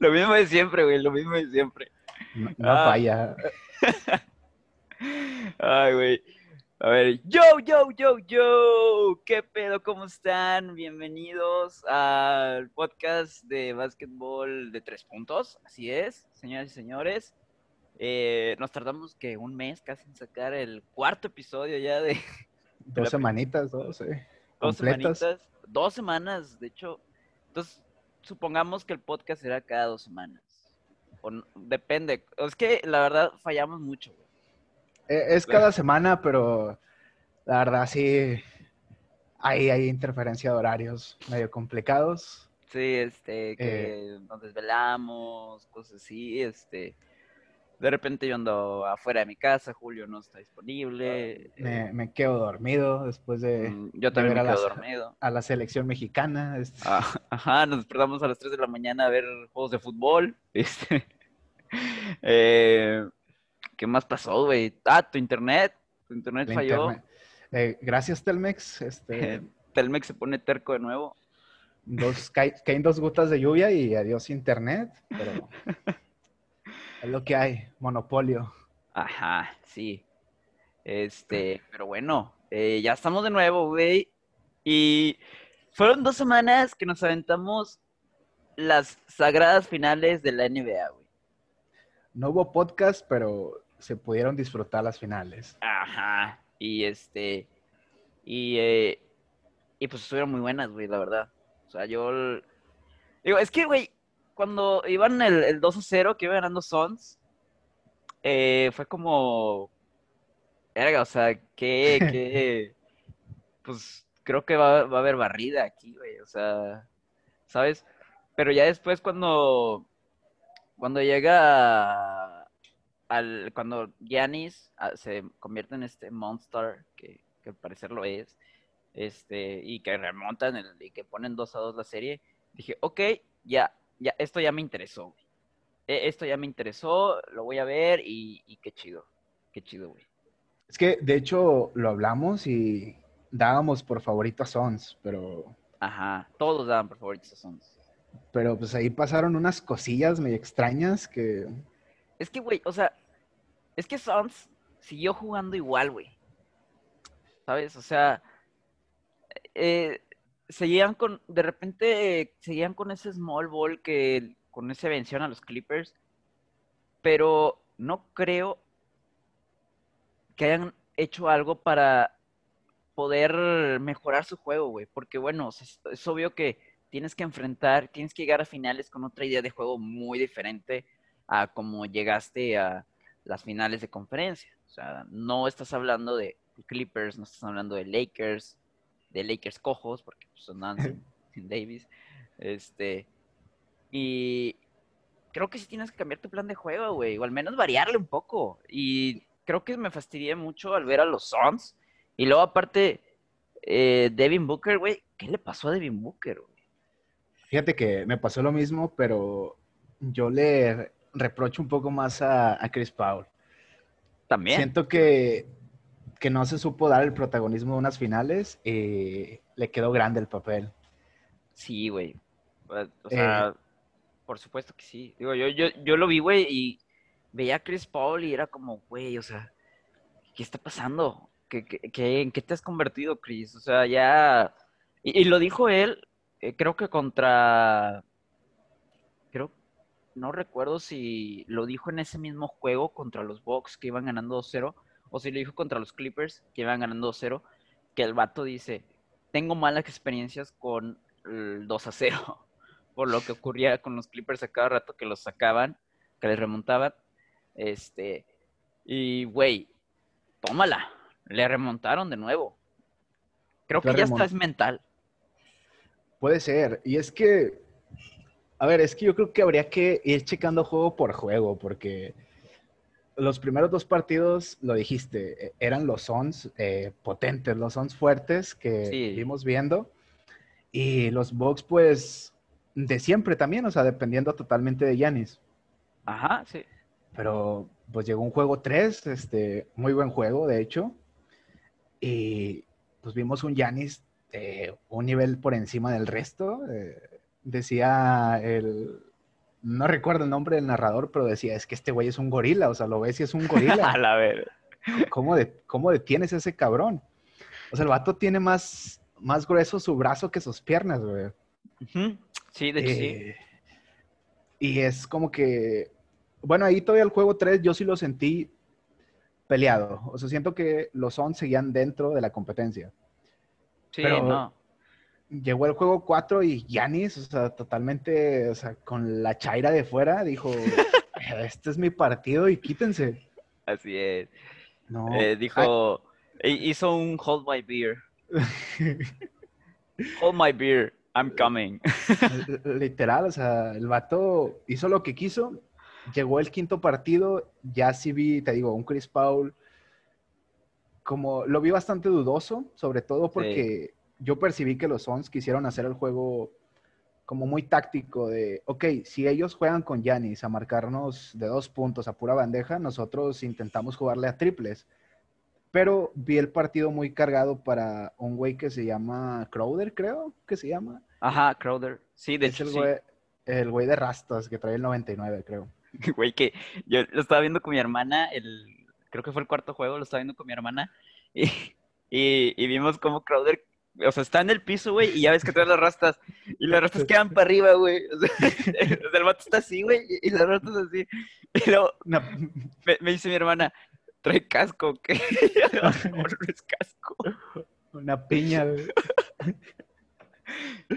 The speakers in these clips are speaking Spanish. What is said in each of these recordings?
Lo mismo de siempre, güey, lo mismo de siempre. No, no Ah. falla. Ay, güey. A ver, yo, yo, yo, yo. ¿Qué pedo? ¿Cómo están? Bienvenidos al podcast de básquetbol de tres puntos. Así es, señoras y señores. Eh, nos tardamos que un mes casi en sacar el cuarto episodio ya de Dos semanitas, dos, eh. dos Completas. semanitas. Dos semanas, de hecho. Entonces, supongamos que el podcast será cada dos semanas. O no- depende. Es que la verdad fallamos mucho, güey. Eh, Es cada semana, pero la verdad sí hay, hay interferencia de horarios medio complicados. Sí, este, que nos desvelamos, cosas así, este. De repente yo ando afuera de mi casa, Julio no está disponible. Me, eh, me quedo dormido después de, mm, yo también ver me a quedo dormido. a la selección mexicana. Ah, ajá, nos despertamos a las 3 de la mañana a ver juegos de fútbol. Este. Eh, ¿qué más pasó, güey? Ah, tu internet. Tu internet la falló. internet. Eh, gracias, Telmex. Este, Telmex se pone terco de nuevo. dos, caen dos gotas de lluvia y adiós internet, pero es lo que hay, monopolio. Ajá, sí. Este, pero bueno, eh, ya estamos de nuevo, güey. Y fueron dos semanas que nos aventamos las sagradas finales de la NBA, güey. No hubo podcast, pero se pudieron disfrutar las finales. Ajá. Y este, y, eh, y pues estuvieron muy buenas, güey, la verdad. O sea, yo, digo, es que, güey, cuando iban el, el 2 a 0, que iba ganando Sons, eh, fue como, verga, o sea, que, que, pues creo que va, va a haber barrida aquí, güey, o sea, ¿sabes? Pero ya después cuando, cuando llega al, cuando Giannis ah, se convierte en este monster, que, que al parecer lo es, este, y que remontan el- y que ponen 2 a 2 la serie, dije, ok, ya, ya, esto ya me interesó. E- Esto ya me interesó, lo voy a ver y, y qué chido, qué chido, güey. Es que, de hecho, lo hablamos y dábamos por favorito a Sons, pero, Ajá, todos daban por favoritos a Suns. pero pues ahí pasaron unas cosillas medio extrañas que Es que, güey, o sea, es que Suns siguió jugando igual, güey. ¿Sabes? O sea, eh, seguían con, de repente, seguían con ese small ball que, con ese vención a los Clippers, pero no creo que hayan hecho algo para poder mejorar su juego, güey. Porque, bueno, es, es obvio que tienes que enfrentar, tienes que llegar a finales con otra idea de juego muy diferente a como llegaste a las finales de conferencia. O sea, no estás hablando de Clippers, no estás hablando de Lakers, de Lakers cojos, porque pues, andaban sin, sin Davis. Este, y creo que sí tienes que cambiar tu plan de juego, güey, o al menos variarle un poco. Y creo que me fastidié mucho al ver a los Suns. Y luego, aparte, eh, Devin Booker, güey, ¿qué le pasó a Devin Booker, güey? fíjate que me pasó lo mismo, pero yo le reprocho un poco más a, a Chris Paul. También. Siento que, que no se supo dar el protagonismo de unas finales y le quedó grande el papel. Sí, güey. Eh, O sea, por supuesto que sí. Digo, yo, yo, yo lo vi, güey, y veía a Chris Paul y era como, güey, o sea, ¿qué está pasando? ¿Qué, qué, qué- en qué te has convertido, Chris? O sea, ya... Y, y lo dijo él, eh, creo que contra... Creo, no recuerdo si lo dijo en ese mismo juego contra los Bucks que iban ganando 2-0, o si lo dijo contra los Clippers que iban ganando 2-0, que el vato dice, tengo malas experiencias con el 2 a 0, por lo que ocurría con los Clippers a cada rato que los sacaban, que les remontaban. Este, y güey, tómala, le remontaron de nuevo. Creo que ya está es mental. Puede ser. Y es que, a ver, es que yo creo que habría que ir checando juego por juego, porque los primeros dos partidos, lo dijiste, eh, eran los Suns eh, potentes, los Suns fuertes que Sí. vimos viendo. Y los Bucks, pues, de siempre también, o sea, dependiendo totalmente de Giannis. Ajá, sí. Pero pues llegó un juego 3, este, muy buen juego, de hecho. Y pues vimos un Yanis un nivel por encima del resto. eh, decía el, no recuerdo el nombre del narrador, pero decía, es que este güey es un gorila, o sea, lo ves y es un gorila. A la ver. ¿Cómo, de, ¿Cómo detienes a ese cabrón? O sea, el vato tiene más, más grueso su brazo que sus piernas, güey. Sí, de hecho sí. Eh, Y es como que, bueno, ahí todavía el juego 3 yo sí lo sentí peleado. O sea, siento que los Suns seguían dentro de la competencia. Sí, pero- no. Llegó el juego 4 y Yanis, o sea, totalmente, o sea, con la chaira de fuera, dijo, este es mi partido y quítense. Así es. No. Eh, dijo, hi- hizo un hold my beer. Hold my beer, I'm coming. Literal, o sea, el vato hizo lo que quiso. Llegó el quinto partido, ya sí vi, te digo, un Chris Paul. Como lo vi bastante dudoso, sobre todo porque yo percibí que los Suns quisieron hacer el juego como muy táctico de, ok, si ellos juegan con Giannis a marcarnos de dos puntos a pura bandeja, nosotros intentamos jugarle a triples. Pero vi el partido muy cargado para un güey que se llama Crowder, creo que se llama. Ajá, Crowder. Sí, de Es hecho el sí. güey, el güey de rastas que trae el 99, creo. Güey, que yo lo estaba viendo con mi hermana, el, creo que fue el cuarto juego, lo estaba viendo con mi hermana, y, y, y vimos cómo Crowder, o sea, está en el piso, güey, y ya ves que trae las rastas, y las rastas quedan para arriba, güey. O sea, el vato está así, güey, y las rastas así. Y luego me, me dice mi hermana, trae casco, ¿qué? No, no es casco. una piña, güey.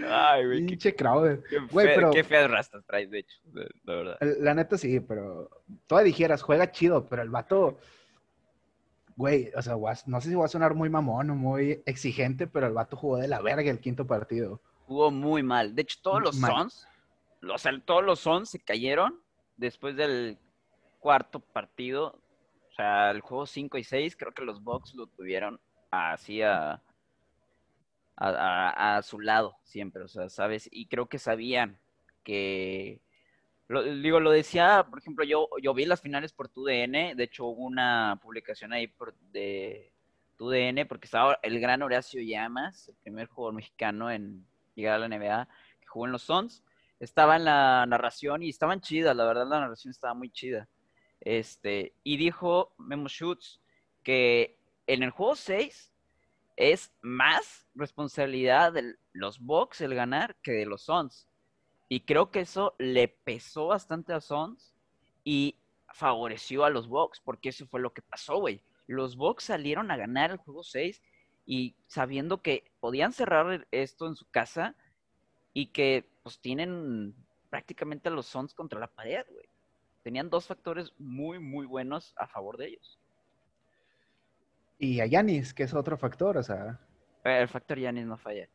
Ay, güey, Pinche Crowder. qué Güey, fe- pero- qué feas rastas traes, de hecho, la verdad. La neta sí, pero todavía dijeras, juega chido, pero el vato, güey, o sea, no sé si va a sonar muy mamón o muy exigente, pero el vato jugó de la verga el quinto partido. Jugó muy mal. De hecho, todos los Mal. Suns, o sea, todos los Suns se cayeron después del cuarto partido. O sea, el juego 5 y 6, creo que los Bucks lo tuvieron así a, a, a- a su lado siempre, o sea, ¿sabes? Y creo que sabían que, lo, digo, lo decía, por ejemplo, yo, yo vi las finales por TUDN, de hecho hubo una publicación ahí por, de TUDN, porque estaba el gran Horacio Llamas, el primer jugador mexicano en llegar a la NBA, que jugó en los Suns, estaba en la narración y estaban chidas, la verdad la narración estaba muy chida. Este, y dijo Memo Schutz que en el juego 6 es más responsabilidad de los Bucks el ganar que de los Suns. Y creo que eso le pesó bastante a Suns y favoreció a los Bucks, porque eso fue lo que pasó, güey. Los Bucks salieron a ganar el juego 6 y sabiendo que podían cerrar esto en su casa y que pues tienen prácticamente a los Suns contra la pared, güey. Tenían dos factores muy, muy buenos a favor de ellos. Y a Yanis, que es otro factor, o sea, Eh, El factor Yanis no falla.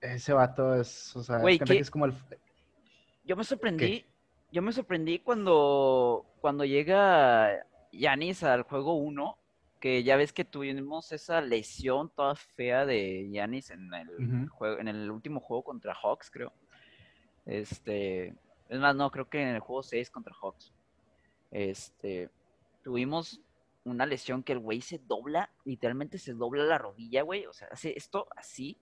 ese vato es, o sea, ¿qué? que es como el... Yo me sorprendí, yo me sorprendí cuando, cuando llega Yanis al juego 1, que ya ves que tuvimos esa lesión toda fea de Yanis en el juego, en el último juego contra Hawks, creo. Este, es más, no, creo que en el juego 6 contra Hawks. Este, tuvimos una lesión que el güey se dobla, literalmente se dobla la rodilla, güey. O sea, hace esto así.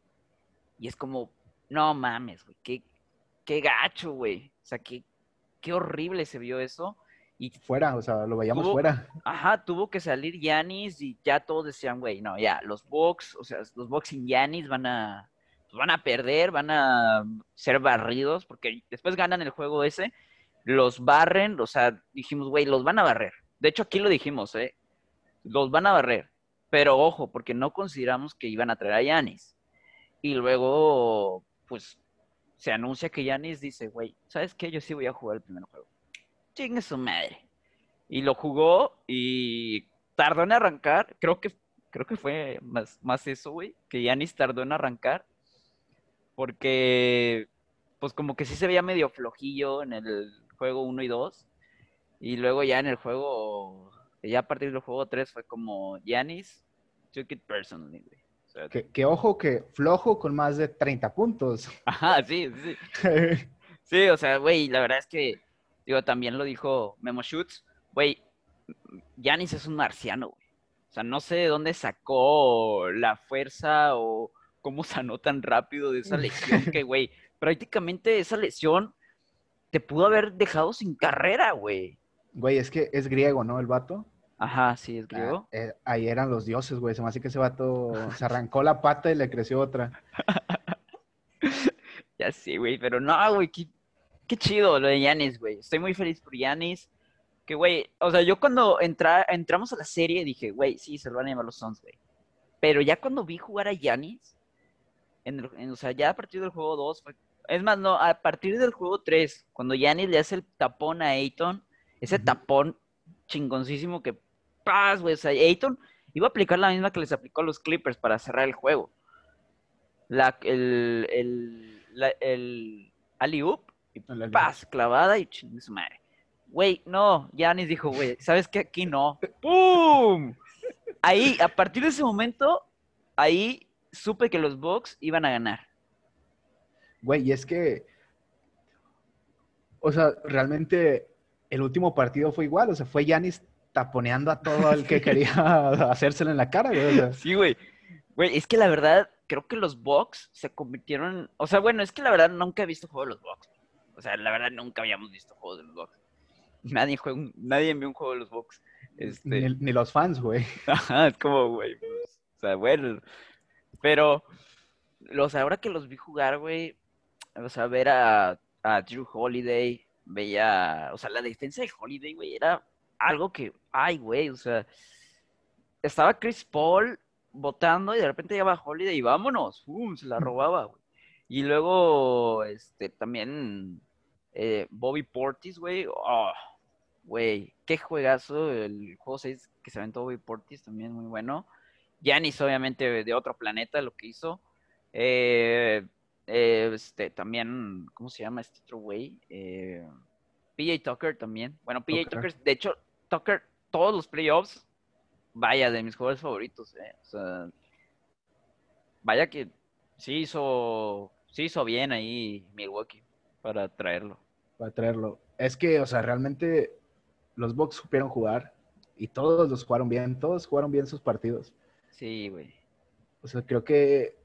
Y es como, no mames, güey, qué, qué gacho, güey. O sea, qué, qué horrible se vio eso. Y Fuera, o sea, lo veíamos Tuvo- fuera. Ajá, tuvo que salir Yanis y ya todos decían, güey, no, ya, los Bucks, o sea, los Bucks sin Yanis van a, pues van a perder, van a ser barridos, porque después ganan el juego ese, los barren, o sea, dijimos, güey, los van a barrer. De hecho, aquí lo dijimos, ¿eh? Los van a barrer. Pero ojo, porque no consideramos que iban a traer a Yanis. Y luego, pues, se anuncia que Yanis dice, güey, ¿sabes qué? Yo sí voy a jugar el primer juego. Chingue su madre. Y lo jugó y tardó en arrancar. Creo que, creo que fue más, más eso, güey. Que Yanis tardó en arrancar. Porque, pues como que sí se veía medio flojillo en el juego 1 y 2. Y luego ya en el juego, ya a partir del juego 3 fue como Yanis took it personally, güey. Que, que ojo, que flojo con más de 30 puntos. Ajá, sí, sí. sí. Sí, o sea, güey, la verdad es que, digo, también lo dijo Memo Schutz, güey, Yanis es un marciano, güey. O sea, no sé de dónde sacó la fuerza o cómo sanó tan rápido de esa lesión que, güey, prácticamente esa lesión te pudo haber dejado sin carrera, güey. Güey, es que es griego, ¿no? El vato. Ajá, sí, es griego. Ah, eh, ahí eran los dioses, güey. Se me hace que ese vato se arrancó la pata y le creció otra. ya sí, güey, pero no, güey, qué, qué chido lo de Yanis, güey. Estoy muy feliz por Yanis. Que, güey, o sea, yo cuando entra, entramos a la serie dije, güey, sí, se lo van a llamar los Suns, güey. Pero ya cuando vi jugar a Yanis, en o sea, ya a partir del juego 2, es más, no, a partir del juego 3, cuando Yanis le hace el tapón a Ayton, ese tapón chingoncísimo que, paz, güey, o sea, Ayton iba a aplicar la misma que les aplicó a los Clippers para cerrar el juego. La, el, el, la, el alley-oop, y paz, clavada y ching, su madre. Güey, no, Yanis dijo, güey, ¿sabes qué? Aquí no. ¡Pum! Ahí, a partir de ese momento, ahí supe que los Bucks iban a ganar. Güey, y es que, o sea, realmente el último partido fue igual, o sea, fue Yanis taponeando a todo el que quería hacérselo en la cara, güey. Sí, güey. Güey, es que la verdad, creo que los Bucks se convirtieron, o sea, bueno, es que la verdad nunca he visto juego de los Bucks. O sea, la verdad nunca habíamos visto juegos de los Bucks. Nadie, juega nadie vio un juego de los Bucks. Este... Ni, los fans, güey. Ajá, es como, güey. Pues, o sea, bueno. Pero, sea, ahora que los vi jugar, güey, o sea, ver a, a Drew Holiday, veía, o sea, la defensa de Holiday, güey, era algo que, ay, güey, o sea, estaba Chris Paul votando y de repente llegaba Holiday y vámonos, se la robaba, güey. Y luego, este, también eh, Bobby Portis, güey, oh, güey, qué juegazo, el juego 6 que se aventó Bobby Portis también muy bueno. Yanis, obviamente, de otro planeta, lo que hizo. Eh, eh, este, también, ¿cómo se llama este otro güey? Eh, PJ Tucker también. Bueno, PJ Tucker, de hecho, Tucker, todos los playoffs, vaya, de mis jugadores favoritos, eh. O sea, vaya que sí hizo, sí hizo bien ahí Milwaukee para traerlo. Para traerlo. Es que, o sea, realmente los Bucks supieron jugar y todos los jugaron bien, todos jugaron bien sus partidos. Sí, güey. O sea, creo que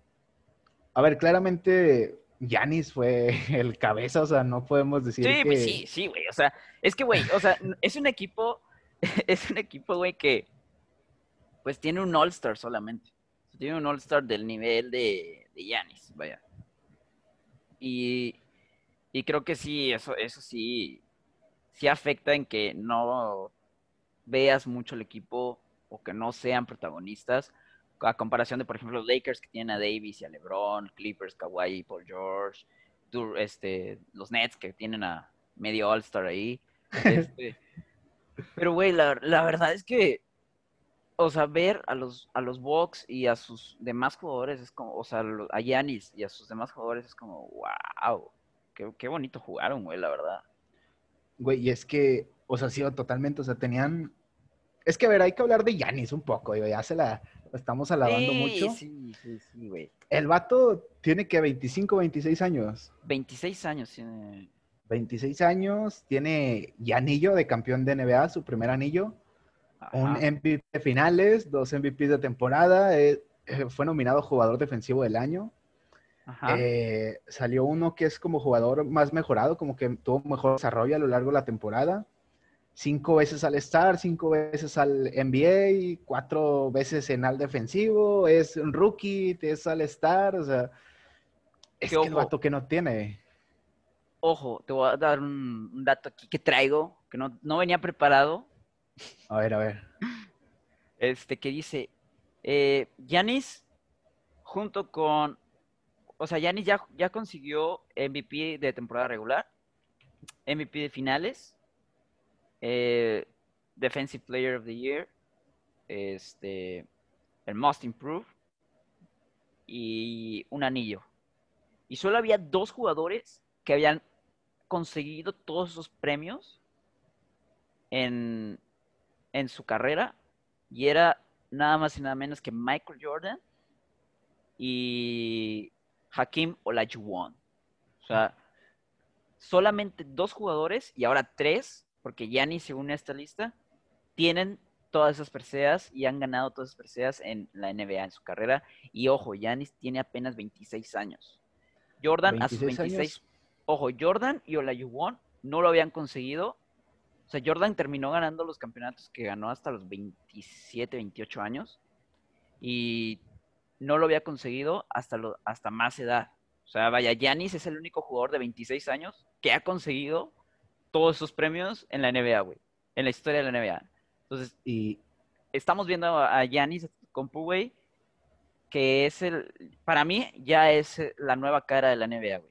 a ver, claramente Yanis fue el cabeza, o sea, no podemos decir sí, Pues sí, sí, güey, o sea, es que, güey, o sea, es un equipo, es un equipo, güey, que pues tiene un All-Star solamente. Tiene un All-Star del nivel de Yanis, vaya. Y, y creo que sí, eso, eso sí, sí afecta en que no veas mucho el equipo o que no sean protagonistas a comparación de, por ejemplo, los Lakers que tienen a Davis y a LeBron, Clippers, Kawhi, Paul George, este, los Nets que tienen a medio All-Star ahí. Este, pero, güey, la, verdad es que, o sea, ver a los, a los Bucks y a sus demás jugadores es como, o sea, a Yanis y a sus demás jugadores es como, wow, qué, qué bonito jugaron, güey, la verdad. Güey, y es que, o sea, sí, totalmente, o sea, tenían es que, a ver, hay que hablar de Yanis un poco, digo, ya se la estamos alabando mucho. Sí, sí, sí, güey. El vato tiene que 25, 26 años. 26 años tiene. 26 años, tiene ya anillo de campeón de NBA, su primer anillo. Un MVP de finales, dos MVPs de temporada. Eh, eh, fue nominado jugador defensivo del año. Eh, salió uno que es como jugador más mejorado, como que tuvo mejor desarrollo a lo largo de la temporada cinco veces al Star, cinco veces al NBA, cuatro veces en al defensivo, es un rookie, es al Star, o sea, es que el vato que no tiene. Ojo, te voy a dar un, dato aquí que traigo, que no, no, venía preparado. A ver, a ver. Este, que dice, eh, Yanis, junto con, o sea, Yanis ya, ya consiguió MVP de temporada regular, MVP de finales, eh, Defensive Player of the Year, este, el Most Improved y un anillo. Y solo había dos jugadores que habían conseguido todos esos premios en, en su carrera y era nada más y nada menos que Michael Jordan y Hakim Olajuwon. O sea, solamente dos jugadores y ahora tres porque Yanni, según esta lista, tienen todas esas preseas y han ganado todas esas preseas en la NBA en su carrera. Y ojo, Yanis tiene apenas 26 años. Jordan a sus 26. Ojo, Jordan y Olajuwon no lo habían conseguido. O sea, Jordan terminó ganando los campeonatos que ganó hasta los 27, 28 años y no lo había conseguido hasta, lo, hasta más edad. O sea, vaya, Giannis es el único jugador de 26 años que ha conseguido todos esos premios en la NBA, güey. En la historia de la NBA. Entonces, y estamos viendo a Giannis Compu, güey, que es el, para mí ya es la nueva cara de la NBA, güey.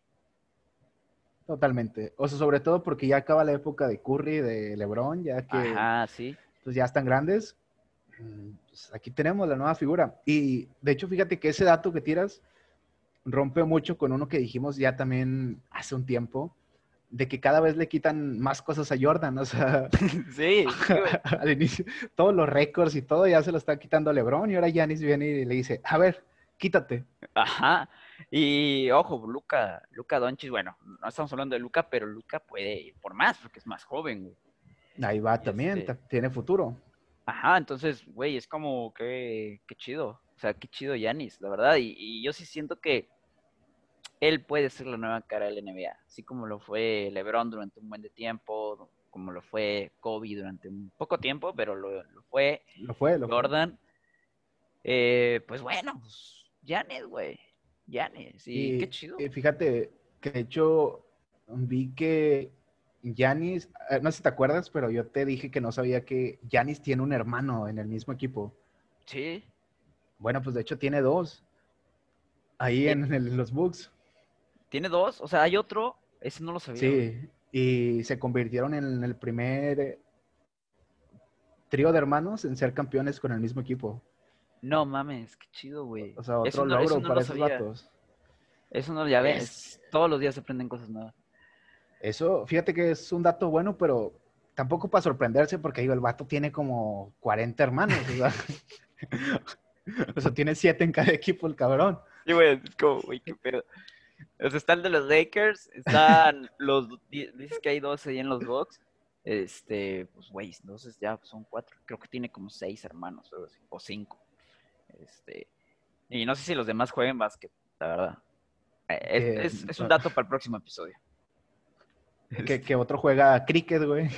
Totalmente. O sea, sobre todo porque ya acaba la época de Curry, de LeBron, ya que Ah, sí. pues ya están grandes. Mm, pues aquí tenemos la nueva figura. Y de hecho, fíjate que ese dato que tiras rompe mucho con uno que dijimos ya también hace un tiempo, de que cada vez le quitan más cosas a Jordan, o sea, sí, al inicio, todos los récords y todo ya se lo está quitando a LeBron y ahora Giannis viene y le dice, a ver, quítate. Ajá, y ojo, Luca, Luca Doncic, bueno, no estamos hablando de Luca, pero Luca puede ir por más porque es más joven, güey. Ahí va también, este tiene futuro. Ajá, entonces, güey, es como que, qué chido, o sea, qué chido Giannis, la verdad, y yo sí siento que él puede ser la nueva cara del NBA, así como lo fue LeBron durante un buen de tiempo, como lo fue Kobe durante un poco tiempo, pero lo, fue. Lo fue, lo Jordan. Eh, pues bueno, pues, Janet, Janet, sí, qué chido. fíjate que de hecho vi que Yanis, eh, no sé si te acuerdas, pero yo te dije que no sabía que Yanis tiene un hermano en el mismo equipo. Sí. Bueno, pues de hecho tiene dos. Ahí en, los books. ¿Tiene dos? O sea, hay otro. Ese no lo sabía. Sí, y se convirtieron en el primer eh, trío de hermanos en ser campeones con el mismo equipo. No mames, qué chido, güey. O sea, otro logro para esos vatos. Eso no, ya ves, todos los días se aprenden cosas nuevas. Eso, fíjate que es un dato bueno, pero tampoco para sorprenderse, porque digo, el vato tiene como 40 hermanos, o sea, o sea tiene siete en cada equipo el cabrón. Sí, güey, es como, güey, qué pedo. O sea, está el de los Lakers, están los, dices que hay 12 ahí en los Bucks. Este, pues, güey, entonces ya son cuatro. Creo que tiene como seis hermanos o cinco. Este, y no sé si los demás jueguen básquet, la verdad. Eh, es, es, un dato para el próximo episodio. Que, que otro juega cricket, güey.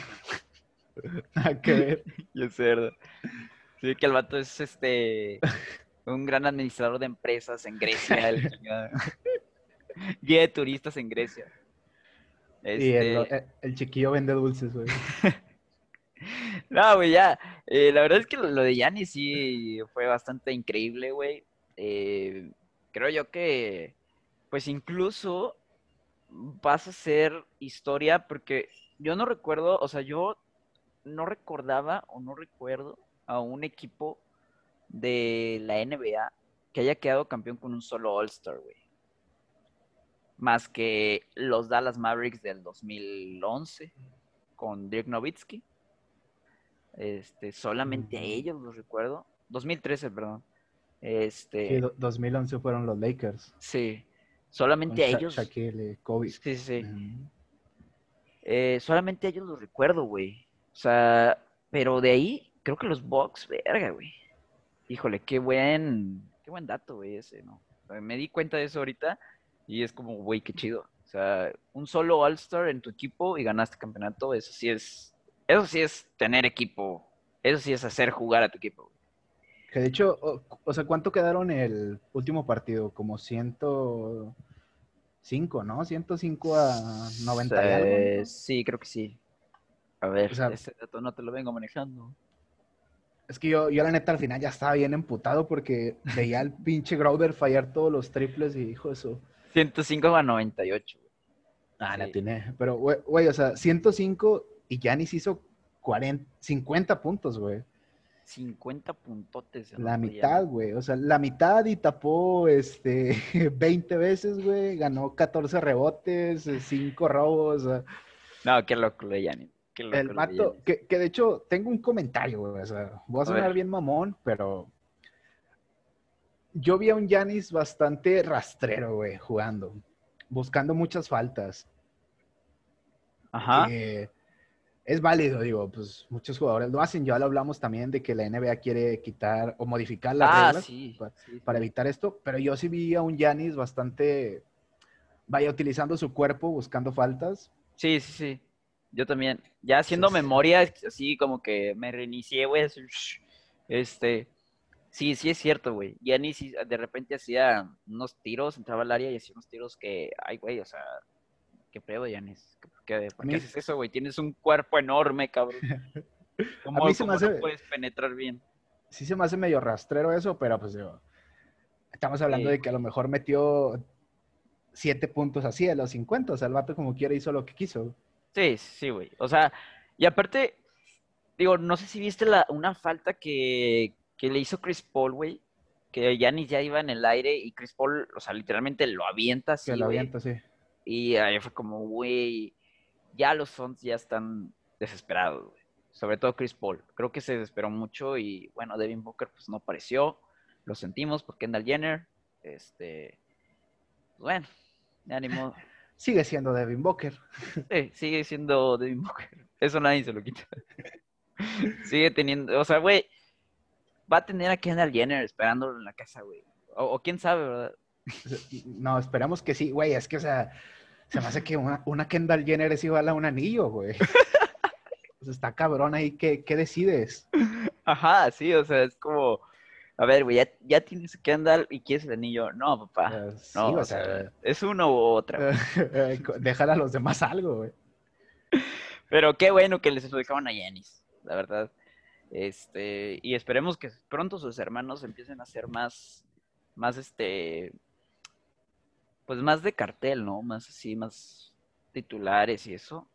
Nada que ver. Yo sé, Sí, que el vato es este un gran administrador de empresas en Grecia. el, guía de turistas en Grecia. Y este el, chiquillo vende dulces, güey. no, güey, ya. Eh, la verdad es que lo, de Yanni sí fue bastante increíble, güey. Eh, creo yo que, pues incluso vas a ser historia porque yo no recuerdo, o sea, yo no recordaba o no recuerdo a un equipo de la NBA que haya quedado campeón con un solo All-Star, güey más que los Dallas Mavericks del 2011 con Dirk Nowitzki. Este, solamente a ellos los recuerdo. 2013, perdón. Este, sí, 2011 fueron los Lakers. Sí, solamente a ellos. Shaquille, Kobe. Sí, sí. Eh, solamente a ellos los recuerdo, güey. O sea, pero de ahí, creo que los Bucks, verga, güey. Híjole, qué buen, qué buen dato, güey, ese, ¿no? Me di cuenta de eso ahorita y es como, güey, qué chido. O sea, un solo All-Star en tu equipo y ganaste campeonato, eso sí es, eso sí es tener equipo. Eso sí es hacer jugar a tu equipo. Que de hecho, o, sea, ¿cuánto quedaron el último partido? Como 105, ¿no? 105 a 90 Sí, creo que sí. A ver, ese dato no te lo vengo manejando. Es que yo, yo la neta al final ya estaba bien emputado porque veía al pinche Crowder fallar todos los triples y dijo eso. 105 a 98. Ah, la tiene. Pero, güey, o sea, 105 y Yanis hizo 40, 50 puntos, güey. 50 puntotes. La mitad, güey. O sea, la mitad y tapó este 20 veces, güey. Ganó 14 rebotes, 5 robos. No, qué loco de Yanis. El mato, que, que, de hecho tengo un comentario, güey. O sea, voy a sonar bien mamón, pero yo vi a un Yanis bastante rastrero, güey, jugando, buscando muchas faltas. Ajá. Es válido, digo, pues muchos jugadores lo hacen. Ya lo hablamos también de que la NBA quiere quitar o modificar las ah, reglas para, evitar esto, pero yo sí vi a un Yanis bastante, vaya, utilizando su cuerpo, buscando faltas. Sí, sí, sí. Yo también. Ya haciendo Sí, memoria, así como que me reinicié, güey. Este. Sí, sí es cierto, güey. Sí, de repente hacía unos tiros, entraba al área y hacía unos tiros que, ay, güey, o sea, qué pedo. ¿Qué, ¿Por qué haces eso, güey? Tienes un cuerpo enorme, cabrón. ¿Cómo, A mí se me cómo no hace- puedes penetrar bien? Sí se me hace medio rastrero eso, pero pues digo, estamos hablando Sí. de que a lo mejor metió siete puntos así a los 50. O sea, el vato como quiera hizo lo que quiso. Sí, sí, güey. O sea, y aparte, digo, no sé si viste la, una falta que, que le hizo Chris Paul, güey. Que Giannis ya iba en el aire y Chris Paul, o sea, literalmente lo avienta así, Que lo avienta, sí. Y ahí fue como, güey, ya los Suns ya están desesperados, güey. Sobre todo Chris Paul. Creo que se desesperó mucho y, bueno, Devin Booker pues no apareció. Lo sentimos por Kendall Jenner. Este, bueno, ya ni modo. Sigue siendo Devin Booker. Sí, sigue siendo Devin Booker. Eso nadie se lo quita. Sigue teniendo, o sea, güey, va a tener a Kendall Jenner esperándolo en la casa, güey. O, o quién sabe, ¿verdad? No, esperamos que sí, güey. Es que, o sea, se me hace que una, una Kendall Jenner es igual a un anillo, güey. O sea, está cabrón ahí. ¿Qué, qué decides? Ajá, sí, o sea, es como, a ver, güey, ya, ya tienes Kendall y quieres el anillo. No, papá. Eh, sí, No, o o sea, sea, es uno u otra. déjale a los demás algo, güey. Pero qué bueno que les lo dejaban a Yanis, la verdad. Este, y esperemos que pronto sus hermanos empiecen a ser más, más este, pues más de cartel, ¿no? Más así, más titulares y eso.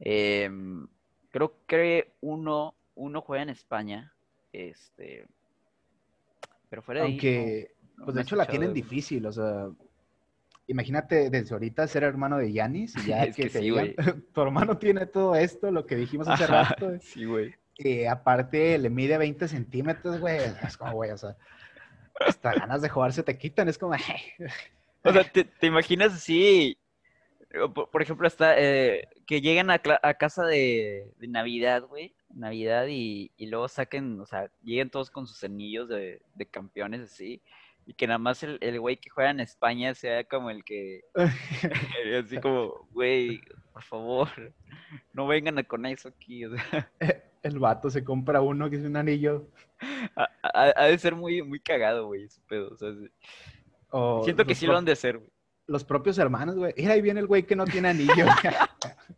Em, creo que uno, uno juega en España, este, pero fuera de ahí, Aunque, no- no pues de hecho la tienen de- difícil, o sea, imagínate desde ahorita ser hermano de Yanis y ya Es que, sí, digan, tu hermano tiene todo esto, lo que dijimos hace Ajá, rato, sí, güey. y aparte le mide 20 centímetros, güey, es como, güey, o sea, hasta ganas de jugar se te quitan, es como, O sea, ¿te, te imaginas así? Por, por ejemplo, hasta eh, que lleguen a, a casa de, de Navidad, güey. Navidad y, y luego saquen, o sea, lleguen todos con sus anillos de, de campeones así. Y que nada más el, el güey que juega en España sea como el que, así como, güey, por favor, no vengan a con eso aquí. O sea, el vato se compra uno que es un anillo, ha, ha- ha de ser muy, muy cagado, güey, ese pedo. O sea, sí. O siento que sí lo han de hacer, güey. los propios hermanos, güey, mira, ahí viene el güey que no tiene anillo,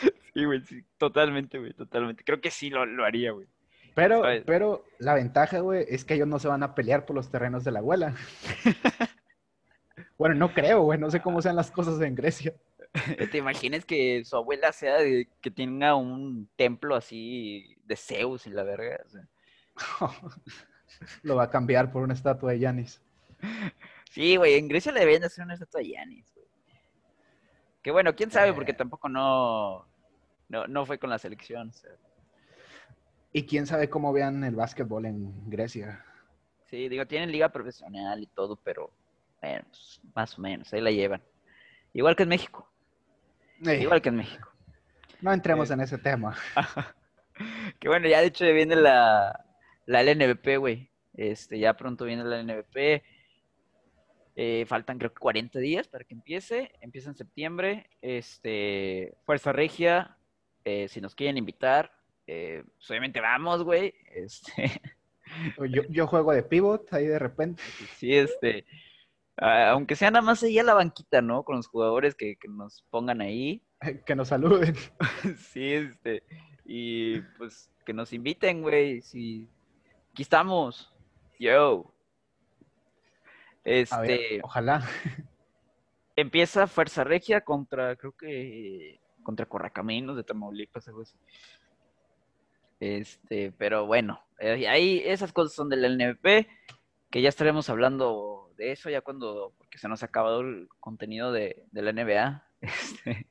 Sí, güey, sí, totalmente, güey, totalmente. Creo que sí lo, lo haría, güey. Pero, ¿Sabes? pero la ventaja, güey, es que ellos no se van a pelear por los terrenos de la abuela. bueno, no creo, güey, no sé cómo sean las cosas en Grecia. ¿Te imaginas que su abuela sea de que tenga un templo así de Zeus y la verga? O sea, Lo va a cambiar por una estatua de Yanis. Sí, güey, en Grecia le debían de hacer una estatua de Yanis, güey. Que bueno, quién sabe, Eh. porque tampoco no, no, no fue con la selección. o sea. Y quién sabe cómo vean el básquetbol en Grecia. Sí, digo, tienen liga profesional y todo, pero bueno, pues, más o menos, ahí la llevan. Igual que en México, Eh, igual que en México. no entremos eh. en ese tema. Que bueno, ya de hecho viene la, la LNVP, güey. Este, ya pronto viene la LNVP. Eh, faltan creo que 40 días para que empiece. Empieza en septiembre. Este, Fuerza Regia, eh, si nos quieren invitar, eh, pues obviamente vamos, güey. Este, Yo, yo juego de pivot ahí de repente. sí, este, aunque sea nada más ahí a la banquita, ¿no? Con los jugadores que, que nos pongan ahí. Que nos saluden. Sí, este, y pues que nos inviten, güey, si aquí estamos, yo. A ver, Este, ojalá. empieza Fuerza Regia contra, creo que, contra Corracaminos de Tamaulipas, algo así. Este, pero bueno, eh, ahí esas cosas son del NVP, que ya estaremos hablando de eso ya cuando, porque se nos ha acabado el contenido de, de la NBA. Este,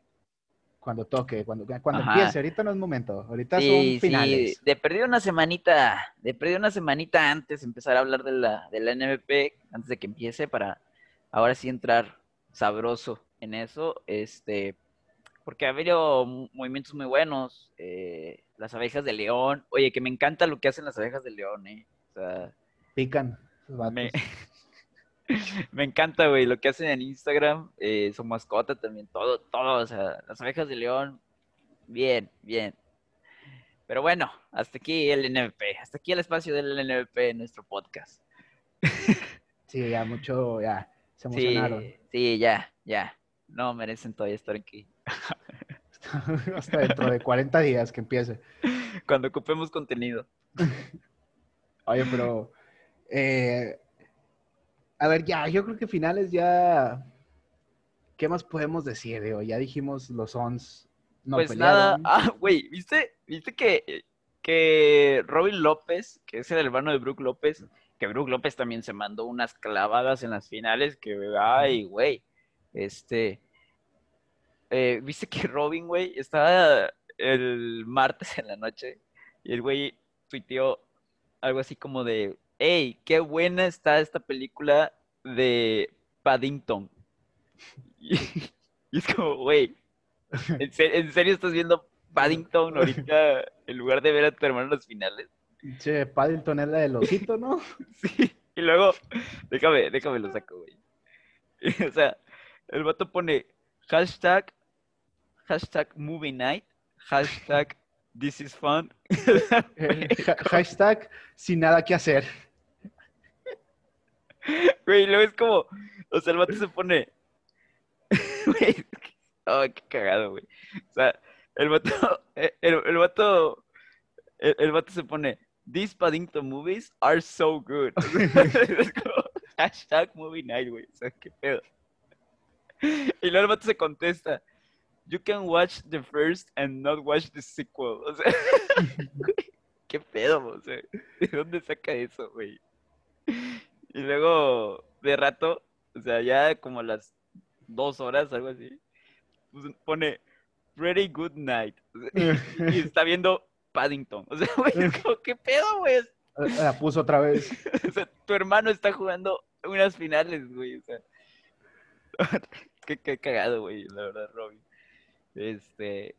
Cuando toque, cuando, cuando Ajá. empiece. Ahorita no es momento. Ahorita Sí, son finales. sí, de perdido una semanita, de perdido una semanita antes empezar a hablar de la, de la NBP, antes de que empiece, para ahora sí entrar sabroso en eso, este, porque ha habido movimientos muy buenos, eh, las abejas de León, oye, que me encanta lo que hacen las abejas de León, eh, o sea, Pican. me, me encanta, güey, lo que hacen en Instagram, eh, su mascota también, todo, todo, o sea, las abejas de León, Bien, bien. Pero bueno, hasta aquí el NVP, hasta aquí el espacio del NVP en nuestro podcast. Sí, ya mucho, ya, se emocionaron. Sí, sí, ya, ya. No merecen todavía estar aquí. Hasta dentro de 40 días que empiece. Cuando ocupemos contenido. Oye, pero. eh, a ver, ya, yo creo que finales ya. ¿Qué más podemos decir? Digo, ya dijimos los ons. No pues pelearon. nada. Ah, güey, ¿viste? ¿Viste que, que Robin López, que es el hermano de Brook López, que Brook López también se mandó unas clavadas en las finales que, ay, güey, este, eh, ¿viste que Robin, güey, estaba el martes en la noche y el güey tuiteó algo así como de, hey, qué buena está esta película de Paddington. Y, y es como, güey, ¿en, se- en serio estás viendo Paddington ahorita en lugar de ver a tu hermano en las finales? Che, Paddington es la del osito, ¿no? Sí, y luego, déjame, déjame lo saco, güey. O sea, el vato pone hashtag, hashtag movie night, hashtag this is fun. Ha- hashtag sin nada que hacer. Güey, luego es como, o sea, el vato se pone, güey, ay, qué cagado, güey. O sea, el vato, el, el vato, el, el vato se pone, these Paddington movies are so good. Hashtag movie night, güey. O sea, qué pedo. Y luego el vato se contesta, you can watch the first and not watch the sequel. O sea, qué pedo, o sea, ¿de dónde saca eso, güey? Y luego, de rato, o sea, ya como a las dos horas, algo así, pues, pone Pretty Good Night. Y está viendo Paddington. O sea, güey, es como, ¿qué pedo, güey? La puso otra vez. O sea, tu hermano está jugando unas finales, güey. O sea, qué, qué cagado, güey, la verdad, Robin. Este,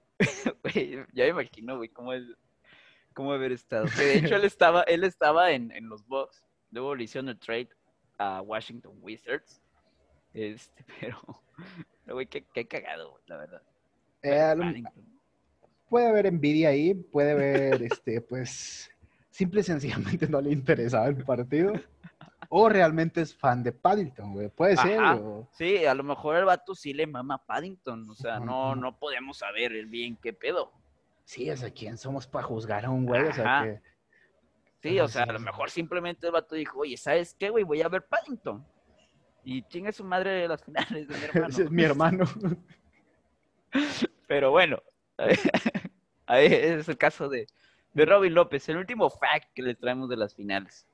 güey, ya me imagino, güey, cómo es, cómo haber estado. Que de hecho, él estaba, él estaba en, en los Bucks. Luego le hicieron el trade a Washington Wizards. Este, pero, pero güey, qué, qué cagado, la verdad. Eh, lo- puede haber envidia ahí, puede haber, este, pues, simple y sencillamente no le interesaba el partido. O realmente es fan de Paddington, güey. Puede ser, Ajá. o- Sí, a lo mejor el vato sí le mama a Paddington. O sea, no, no podemos saber el bien qué pedo. Sí, o sea, ¿quién somos para juzgar a un güey? O sea, que... Sí, o sea, a lo mejor simplemente el vato dijo, oye, ¿sabes qué, güey? Voy a ver Paddington. Y chinga su madre de las finales de mi hermano. Ese es mi hermano. Pero bueno, ahí es el caso de, de Robin López, el último fact que les traemos de las finales.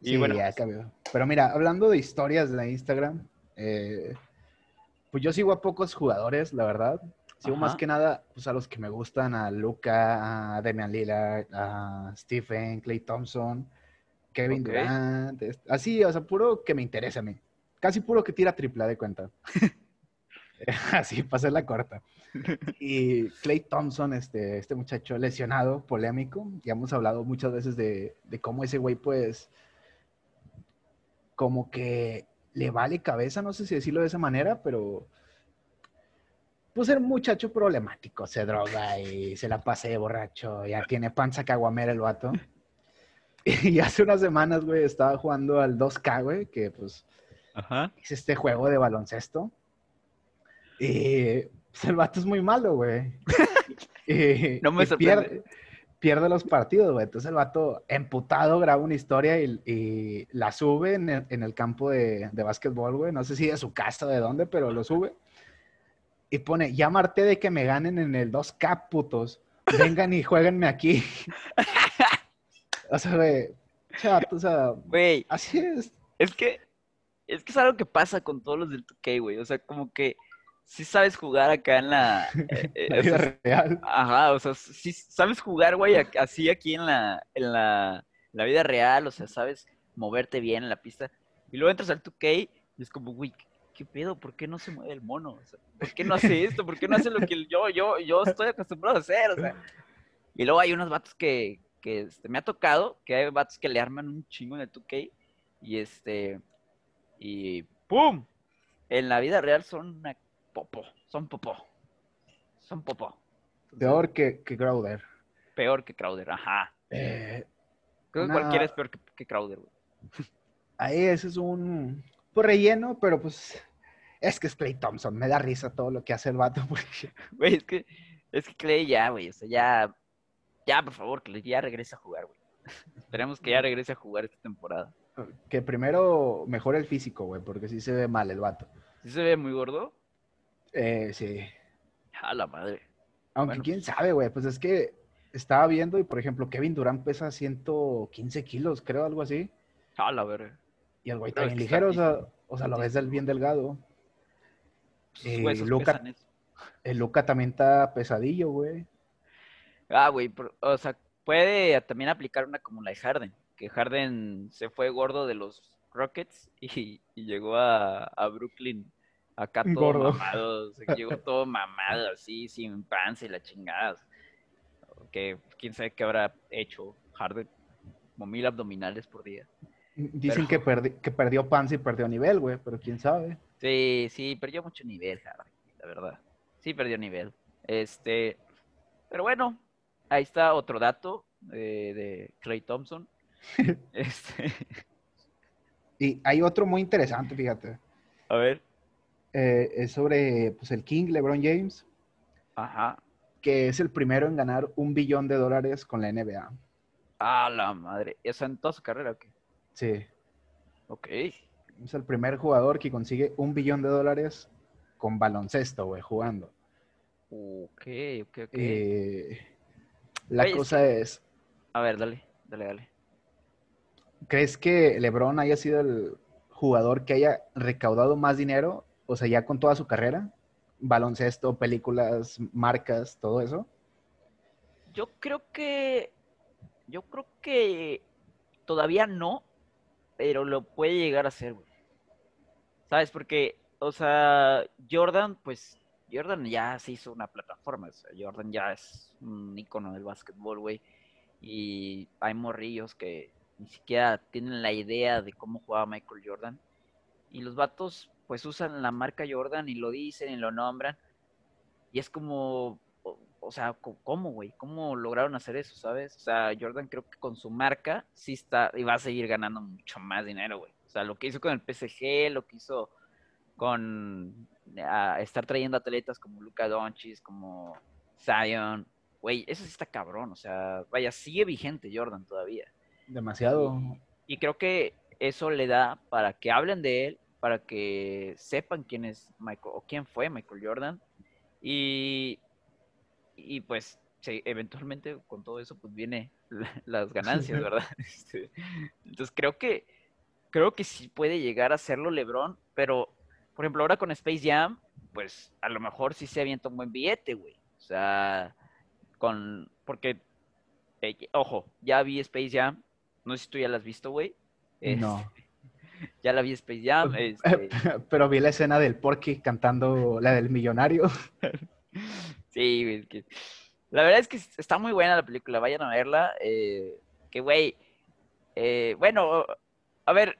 Y Sí, bueno, ya cambió. Pero mira, hablando de historias de Instagram, eh, pues yo sigo a pocos jugadores, la verdad. Sigo más que nada pues, a los que me gustan, a Luca, a Damian Lillard, a Stephen, Clay Thompson, Kevin. Durant, es- así, o sea, puro que me interesa a mí. Casi puro que tira triple de cuenta. así, pasé la corta. Y Clay Thompson, este, este muchacho lesionado, polémico, ya hemos hablado muchas veces de, de cómo ese güey, pues, como que le vale cabeza, no sé si decirlo de esa manera, pero pues era un muchacho problemático, se droga y se la pasa de borracho, ya tiene panza caguamera el vato. Y hace unas semanas, güey, estaba jugando al 2K, güey, que pues Ajá. es este juego de baloncesto. Y pues, el vato es muy malo, güey. Y- No me sorprende. Pierde, pierde los partidos, güey. Entonces el vato, emputado, graba una historia y, y la sube en el, en el campo de, de básquetbol, güey. No sé si de su casa o de dónde, pero lo sube. Y pone, ya marté de que me ganen en el 2K, putos. Vengan y jueguenme aquí. o sea, güey, chato, o sea, Güey, así es. es que, es que es algo que pasa con todos los del 2K, güey. O sea, como que sí sabes jugar acá en la... eh, eh, La o sea, vida real. Ajá, o sea, sí sabes jugar, güey, así aquí en la, en la, la vida real, o sea, sabes moverte bien en la pista. Y luego entras al 2K y es como, güey, ¿qué, pedo? ¿Por qué no se mueve el mono? O sea, ¿por qué no hace esto? ¿Por qué no hace lo que yo, yo, yo estoy acostumbrado a hacer? O sea, y luego hay unos vatos que, que este, me ha tocado, que hay vatos que le arman un chingo en el 2K y este, y ¡pum! En la vida real son una popó, son popó, son popó. Peor que, que Crowder. Peor que Crowder, ajá. Eh, Creo que una- cualquiera es peor que, que Crowder, güey. ahí ese es un pues, relleno, pero pues es que es Clay Thompson. Me da risa todo lo que hace el vato. Porque... Güey, es que, es que Clay ya, güey, o sea, ya, ya, por favor, Clay, ya regrese a jugar, güey. Esperemos que ya regrese a jugar esta temporada. Que primero mejore el físico, güey, porque sí se ve mal el vato. ¿Sí se ve muy gordo? Eh, sí. A la madre. Aunque Bueno, quién pues- sabe, güey, pues es que estaba viendo y, por ejemplo, Kevin Durant pesa 115 kilos, creo, algo así. A la verga. Y el güey está ligero, o sea, o sea, lo ves del bien delgado. Eh. El Luca también está pesadillo, güey. Ah, güey, o sea, puede también aplicar una como la de Harden, que Harden se fue gordo de los Rockets y, y llegó a, a Brooklyn acá todo Gordo. mamado, o sea, llegó todo mamado, así, sin panza y la chingada. Que quién sabe qué habrá hecho Harden, como mil abdominales por día. Dicen Pero- que, perdi- que perdió panza y perdió nivel, güey, pero quién sabe. Sí, sí, perdió mucho nivel, Harden, la verdad. Sí, perdió nivel. Este, pero bueno, ahí está otro dato eh, de Clay Thompson. Este, Y hay otro muy interesante, fíjate. a ver. Eh, es sobre pues, el King, LeBron James, Ajá. que es el primero en ganar un billón de dólares con la NBA. Ah, la madre. ¿Eso en toda su carrera o qué? Sí. Ok. Es el primer jugador que consigue un billón de dólares con baloncesto, güey, jugando. Ok, ok, ok. Eh, la Oye, cosa es, A ver, dale, dale, dale. ¿crees que LeBron haya sido el jugador que haya recaudado más dinero? O sea, ya con toda su carrera, baloncesto, películas, marcas, todo eso. Yo creo que. Yo creo que todavía no, pero lo puede llegar a hacer, güey. ¿Sabes? Porque, o sea, Jordan, pues, Jordan ya se hizo una plataforma. Jordan ya es un icono del básquetbol, güey. Y hay morrillos que ni siquiera tienen la idea de cómo jugaba Michael Jordan. Y los vatos, pues, usan la marca Jordan y lo dicen y lo nombran. Y es como, o, sea, ¿cómo, güey? ¿Cómo lograron hacer eso, sabes? O sea, Jordan creo que con su marca sí está y va a seguir ganando mucho más dinero, güey. O sea, lo que hizo con el PSG, lo que hizo con ah, estar trayendo atletas como Luka Doncic, como Zion, güey, eso sí está cabrón. O sea, vaya, sigue vigente Jordan todavía. Demasiado. Y creo que eso le da para que hablen de él, para que sepan quién es Michael o quién fue Michael Jordan. Y, y pues sí, eventualmente con todo eso pues viene la- las ganancias, ¿verdad? Este, entonces creo que creo que sí puede llegar a hacerlo LeBron, pero por ejemplo ahora con Space Jam, pues a lo mejor sí se avienta un buen billete, güey. O sea, con porque eh, ojo, ya vi Space Jam, no sé si tú ya la has visto, güey. No. Ya la vi Space Jam, este, Pero vi la escena del Porky cantando la del millonario. Sí, güey, es que- La verdad es que está muy buena la película, vayan a verla. eh, que, güey, eh, bueno, a ver,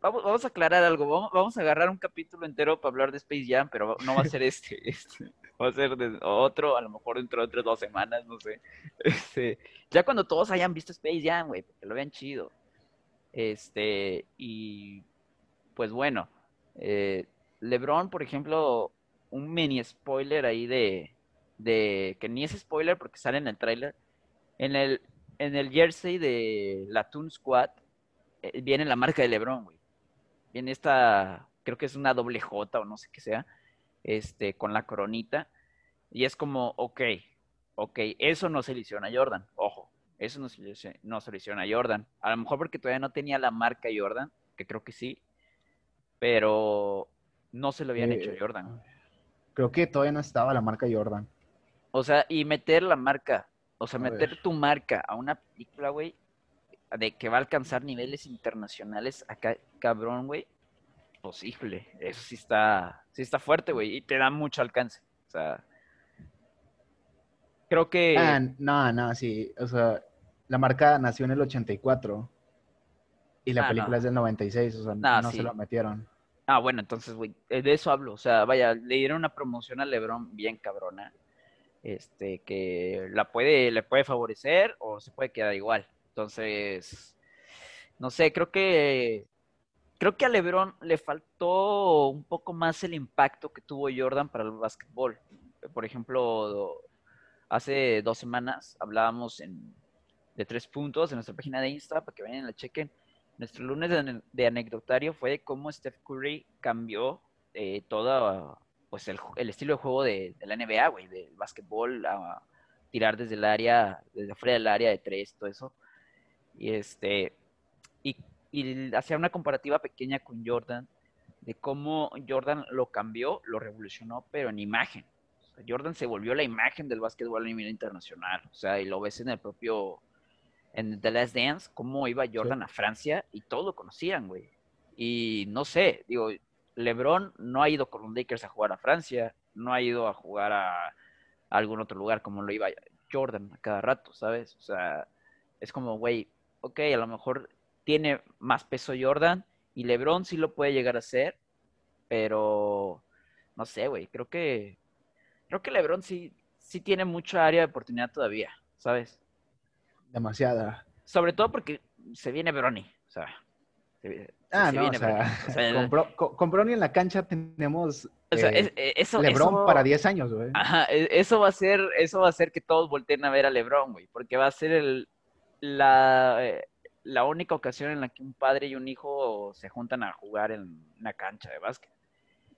vamos, a aclarar algo. Vamos, a agarrar un capítulo entero para hablar de Space Jam, pero no va a ser este. este va a ser otro, a lo mejor dentro de otras dos semanas, no sé. Este, ya cuando todos hayan visto Space Jam, güey, porque lo vean chido. Este, y pues bueno, eh, LeBron, por ejemplo, un mini spoiler ahí de, de que ni es spoiler porque sale en el tráiler. En el, en el jersey de la Toon Squad viene la marca de LeBron, güey. Viene esta, creo que es una doble J o no sé qué sea, este, con la coronita. Y es como, ok, ok, eso no se le hicieron a Jordan, ojo, eso no se no se le hicieron a Jordan. A lo mejor porque todavía no tenía la marca Jordan, que creo que sí, pero no se lo habían hecho a Eh, Jordan. Creo que todavía no estaba la marca Jordan. O sea, y meter la marca, o sea, A meter ver. tu marca a una película, güey, de que va a alcanzar niveles internacionales acá, cabrón, güey. Pues híjole, eso sí está, sí está fuerte, güey, y te da mucho alcance. O sea, creo que... Ah, no, no, sí. O sea, la marca nació en el 84 y la Ah, película no. es del 96, o sea, No, no sí. se lo metieron. Ah, bueno, entonces, güey, eh, de eso hablo. O sea, vaya, le dieron una promoción a LeBron bien cabrona. este, que la puede, le puede favorecer o se puede quedar igual. Entonces, no sé, creo que creo que a LeBron le faltó un poco más el impacto que tuvo Jordan para el básquetbol. Por ejemplo, hace dos semanas hablábamos de tres puntos en nuestra página de Insta para que vayan y la chequen. Nuestro lunes de, anecdotario fue de cómo Steph Curry cambió eh, todo pues el, estilo de juego de, la NBA, güey, del básquetbol a tirar desde el área, desde afuera del área de tres, todo eso. Y este, y, y hacía una comparativa pequeña con Jordan, de cómo Jordan lo cambió, lo revolucionó, pero en imagen. Jordan se volvió la imagen del básquetbol a nivel internacional. O sea, y lo ves en el propio, en The Last Dance, cómo iba Jordan a Francia y todos lo conocían, güey. Y no sé, digo, LeBron no ha ido con los Lakers a jugar a Francia, no ha ido a jugar a, algún otro lugar como lo iba Jordan a cada rato, ¿sabes? O sea, es como, güey, ok, a lo mejor tiene más peso Jordan y LeBron sí lo puede llegar a hacer, pero no sé, güey, creo que creo que LeBron sí sí tiene mucha área de oportunidad todavía, ¿sabes? Demasiada. Sobre todo porque se viene Bronny, o sea, ah, no, o sea, con, Bronny en la cancha tenemos o sea, eh, eh, eso, LeBron para 10 años, güey. Ajá, e, eso va a ser, eso va a hacer que todos volteen a ver a LeBron, güey, porque va a ser el, la, eh, la única ocasión en la que un padre y un hijo se juntan a jugar en una cancha de básquet.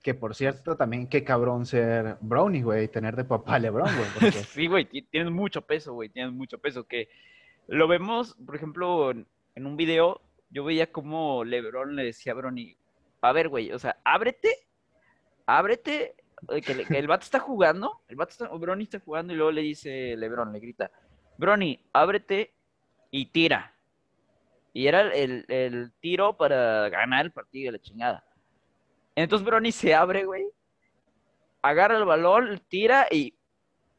Que por cierto, también qué cabrón ser Brownie, güey, tener de papá LeBron, güey. sí, güey, tienes mucho peso, güey, tienes mucho peso. Que lo vemos, por ejemplo, en un video, yo veía como LeBron le decía a Brownie, a ver, güey, o sea, ábrete, ábrete, eh, que, el vato está jugando, el vato está, Brownie está jugando y luego le dice LeBron, le grita, Brownie, ábrete y tira. Y era el, tiro para ganar el partido de la chingada. Entonces Brony se abre, güey. Agarra el balón, tira y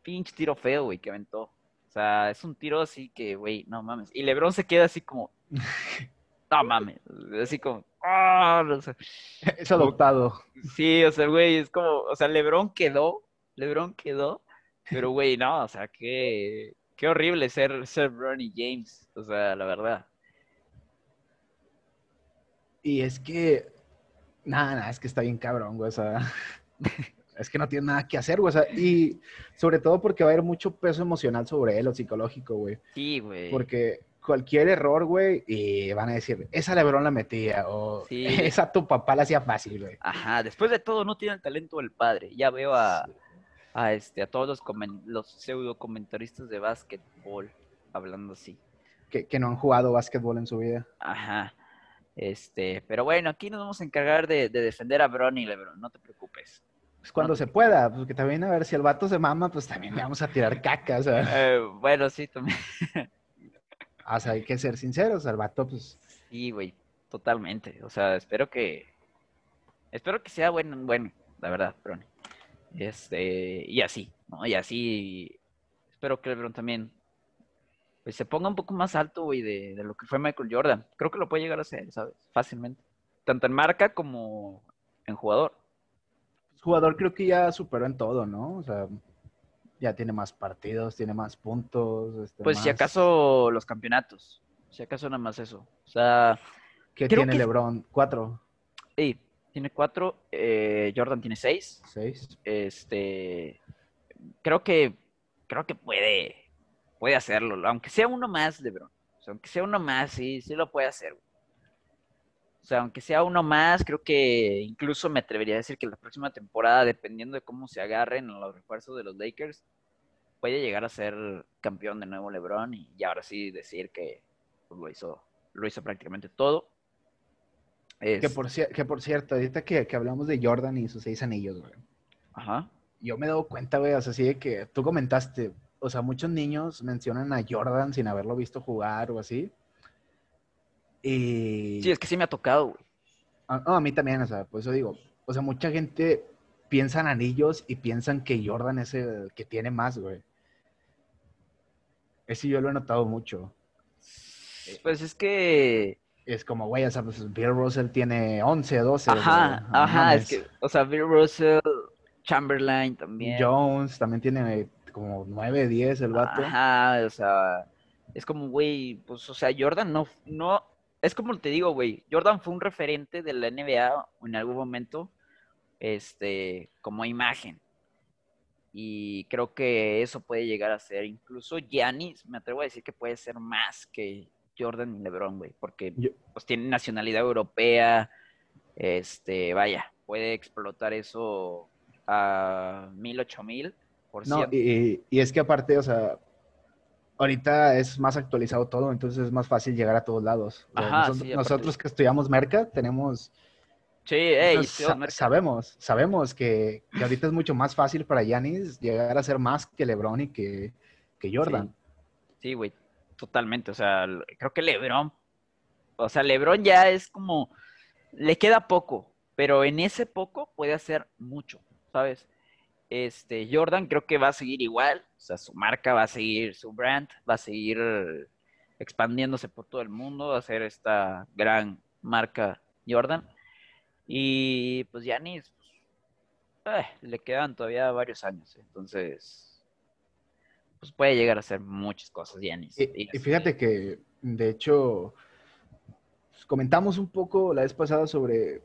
pinche tiro feo, güey, que aventó. O sea, es un tiro así que, güey, no mames. Y Lebron se queda así como, no mames. Así como, ah, es adoptado. Sí, o sea, güey, es como, o sea, Lebron quedó, Lebron quedó, pero, güey, no, o sea, qué, qué horrible ser, ser Bronny James, o sea, la verdad. Y es que, nada, nada, es que está bien cabrón, güey, o sea, es que no tiene nada que hacer, güey, o sea, y sobre todo porque va a haber mucho peso emocional sobre él o psicológico, güey. Sí, güey. Porque cualquier error, güey, y van a decir, esa Lebron la metía, o esa tu papá la hacía fácil, güey. Ajá, después de todo no tiene el talento del padre. Ya veo a, a, este, a todos los, los pseudo comentaristas de básquetbol hablando así. Que, que no han jugado básquetbol en su vida. Ajá. Este, pero bueno, aquí nos vamos a encargar de, defender a Bronny Lebron, no te preocupes. Pues cuando se pueda, porque también a ver si el vato se mama, pues también le vamos a tirar caca, o sea. Eh, bueno, sí, también. o sea, hay que ser sinceros, el vato, pues. Sí, güey, totalmente. O sea, espero que. Espero que sea bueno, bueno, la verdad, Bronny. Este, y así, ¿no? Y así. Espero que Lebron también pues se ponga un poco más alto, güey, de, lo que fue Michael Jordan. Creo que lo puede llegar a hacer, ¿sabes? Fácilmente. Tanto en marca como en jugador. Jugador creo que ya superó en todo, ¿no? O sea, ya tiene más partidos, tiene más puntos. Este, pues si acaso los campeonatos. Si acaso nada más eso. O sea. ¿Qué tiene LeBron? ¿Cuatro? Sí, tiene cuatro. Eh, Jordan tiene seis. Seis. Este. Creo que. Creo que puede puede hacerlo, aunque sea uno más, LeBron. O sea, aunque sea uno más, sí, sí lo puede hacer. O sea, aunque sea uno más, creo que incluso me atrevería a decir que la próxima temporada, dependiendo de cómo se agarren los refuerzos de los Lakers, puede llegar a ser campeón de nuevo LeBron y, ahora sí decir que pues, lo hizo, lo hizo prácticamente todo. Que, por, que por cierto, ahorita que, que, hablamos de Jordan y sus seis anillos, güey. Ajá. Yo me he dado cuenta, güey, o sea, así de que tú comentaste, o sea, muchos niños mencionan a Jordan sin haberlo visto jugar o así. Y... Sí, es que sí me ha tocado, güey. Ah, a, mí también, o sea, por eso digo, o sea, mucha gente piensa en anillos y piensan que Jordan es el que tiene más, güey. Ese yo lo he notado mucho. Pues es que... Es como, güey, o sea, pues Bill Russell tiene 11, 12. Ajá, ajá, es que, o sea, Bill Russell, Chamberlain también. Jones también tiene como 9, 10 el vato. Ajá, o sea, es como, güey, pues, o sea, Jordan no, no, es como te digo, güey, Jordan fue un referente de la NBA en algún momento, este, como imagen. Y creo que eso puede llegar a ser, incluso Giannis, me atrevo a decir que puede ser más que Jordan y LeBron, güey, porque Yo- pues tiene nacionalidad europea, este, vaya, puede explotar eso a mil, ocho mil por No, y, y es que aparte, o sea, ahorita es más actualizado todo, entonces es más fácil llegar a todos lados. Ajá, nosotros, sí, aparte- nosotros que estudiamos merca tenemos, Sí, sa- Merca. sabemos, sabemos que, que ahorita es mucho más fácil para Giannis llegar a ser más que LeBron y que, que Jordan. Sí, güey, totalmente. O sea, creo que LeBron, o sea, LeBron ya es como, le queda poco, pero en ese poco puede hacer mucho, ¿sabes? Este, Jordan creo que va a seguir igual, o sea, su marca va a seguir, su brand va a seguir expandiéndose por todo el mundo, va a ser esta gran marca Jordan. Y pues Giannis, pues, eh, le quedan todavía varios años, entonces, pues puede llegar a hacer muchas cosas Giannis. Y, Y y fíjate que, de hecho, pues, comentamos un poco la vez pasada sobre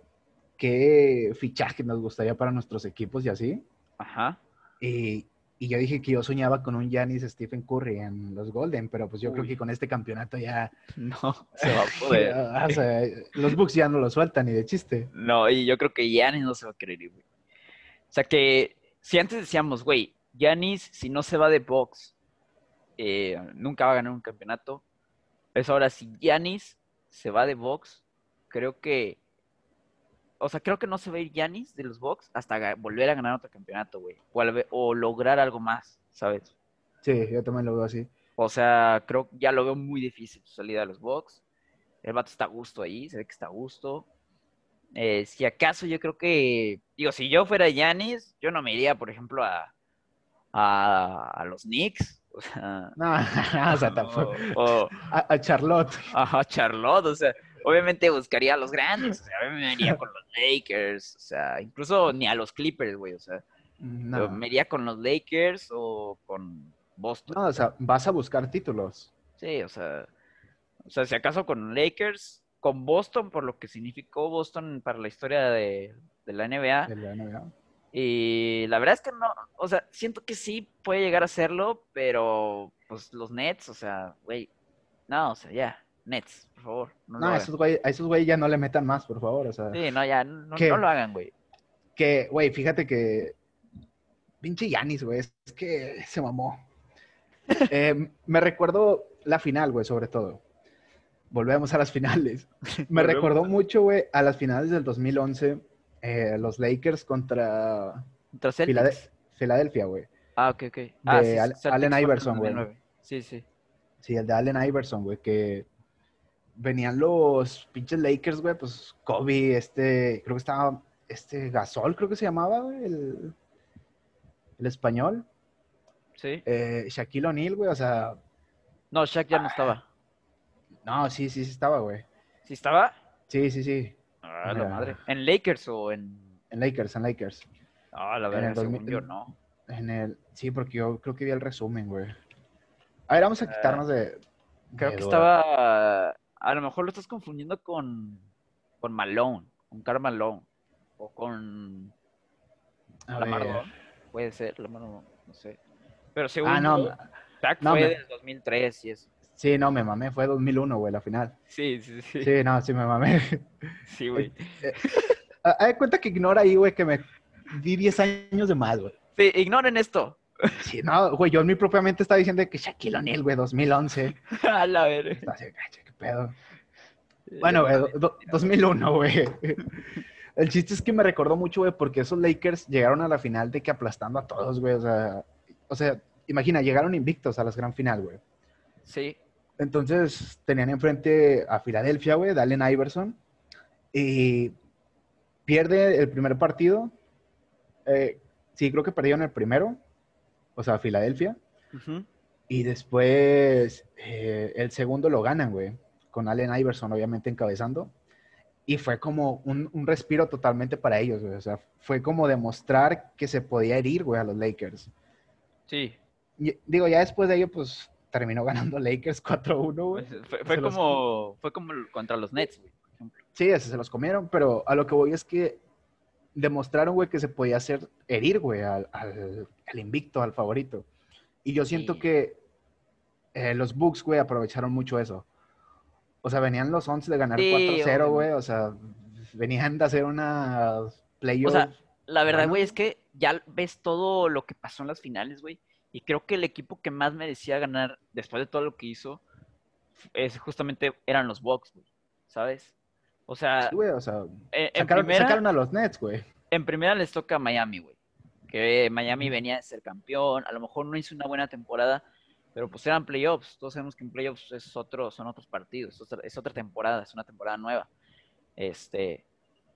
qué fichaje nos gustaría para nuestros equipos y así. Ajá. Y, y yo dije que yo soñaba con un Giannis Stephen Curry en los Golden, pero pues yo creo que con este campeonato ya... No se va a poder. o sea, los Bucks ya no lo sueltan ni de chiste. No, y yo creo que Giannis no se va a querer ir, güey. O sea que si antes decíamos, güey, Giannis, si no se va de box, eh, nunca va a ganar un campeonato. Pues ahora, si Giannis se va de box, creo que. O sea, creo que no se va a ir Giannis de los box hasta volver a ganar otro campeonato, güey. O lograr algo más, ¿sabes? Sí, yo también lo veo así. O sea, creo que ya lo veo muy difícil su salida de los box. El vato está a gusto ahí, se ve que está a gusto. Eh, si acaso yo creo que, digo, si yo fuera Yanis, yo no me iría, por ejemplo, a, a, a los Knicks. O sea, No, o sea, tampoco- o, o A, a Charlotte. a Charlotte, o sea, obviamente buscaría a los grandes, o sea, me iría con los Lakers, o sea, incluso ni a los Clippers, güey, o sea, No. me iría con los Lakers o con Boston. No, o sea, vas a buscar títulos. Sí, o sea, o sea, si acaso con Lakers, con Boston, por lo que significó Boston para la historia de, de la NBA. de la NBA. Y la verdad es que no, o sea, siento que sí puede llegar a hacerlo, pero pues los Nets, o sea, güey, no, o sea, ya, Nets, por favor, no, No, esos güey- a esos güey ya no le metan más, por favor. O sea, Sí, no, ya, no, lo hagan, güey. que, güey, fíjate que pinche Yanis, güey, es que se mamó. Eh, me recuerdo la final, güey, sobre todo. Volvemos a las finales. Me recordó mucho, güey, a las finales del 2011, eh, los Lakers contra Contra Celtics. Filade- Filadelfia, güey. Ah, ok, ok. Ah, de Al- Celtics Allen Iverson, güey. 2009. Sí, sí. Sí, el de Allen Iverson, güey, que venían los pinches Lakers, güey, pues Kobe, este, creo que estaba, este Gasol, creo que se llamaba, güey, el, el español, Sí. eh, Shaquille O'Neal, güey, o sea, No, Shaq ya no estaba. no, sí, sí, sí estaba, güey. ¿Sí estaba? Sí, sí, sí, Ah, la madre. ¿En Lakers o en...? en Lakers, en Lakers. Ah, la En verdad, el según 2000 yo no. En el, sí, porque yo creo que vi el resumen, güey. A ver, vamos a quitarnos de... Creo de que duda. estaba... A lo mejor lo estás confundiendo con... Con Malone. Con Karl Malone. O con... A Lamar. Puede ser, Lamar no sé. Pero según Ah, no, yo, Shaq no, fue me- del 2003 y eso. Sí, no, me mamé, fue 2001, güey, la final. Sí, sí, sí. Sí, no, sí me mamé. Sí, güey. Ah, Haz de cuenta que ignora ahí, güey, que me di 10 años de más, güey. Sí, ignoren esto. Sí, no, güey, yo en mi propia mente estaba diciendo que Shaquille O'Neal, güey, 2011. A la verga. Qué pedo. Bueno, güey, do- do- 2001, güey. El chiste es que me recordó mucho, güey, porque esos Lakers llegaron a la final de que aplastando a todos, güey. O sea, o sea, imagina, llegaron invictos a la gran final, güey. Sí. Entonces tenían enfrente a Filadelfia, güey, Allen Iverson. Y pierde el primer partido. Eh, sí, creo que perdieron el primero. O sea, Filadelfia. Y después eh, el segundo lo ganan, güey. Con Allen Iverson, obviamente, encabezando. Y fue como un, un respiro totalmente para ellos, güey. O sea, fue como demostrar que se podía herir, güey, a los Lakers. Sí. y- digo, ya después de ello, pues terminó ganando Lakers 4-1, güey. Pues, fue, fue Se los- como, fue como contra los Nets, güey, por ejemplo. Sí, ese se los comieron, pero a lo que voy es que demostraron, güey, que se podía hacer herir, güey, al, al- al invicto, al favorito. Y yo siento Sí. que eh, los Bucks, güey, aprovecharon mucho eso. O sea, venían los 11 de ganar Sí, 4-0, güey. O sea, venían de hacer una playoff. O sea, la verdad, güey, es que ya ves todo lo que pasó en las finales, güey. Y creo que el equipo que más merecía ganar después de todo lo que hizo es justamente eran los Bucks, güey. ¿Sabes? O sea, Sí, güey, o sea, en, en sacaron, primera, sacaron a los Nets, güey. en primera les toca a Miami, güey. Que Miami venía de ser campeón. A lo mejor no hizo una buena temporada, pero pues eran playoffs. Todos sabemos que en playoffs es otro, son otros partidos. Es otra, es otra temporada, es una temporada nueva. Este,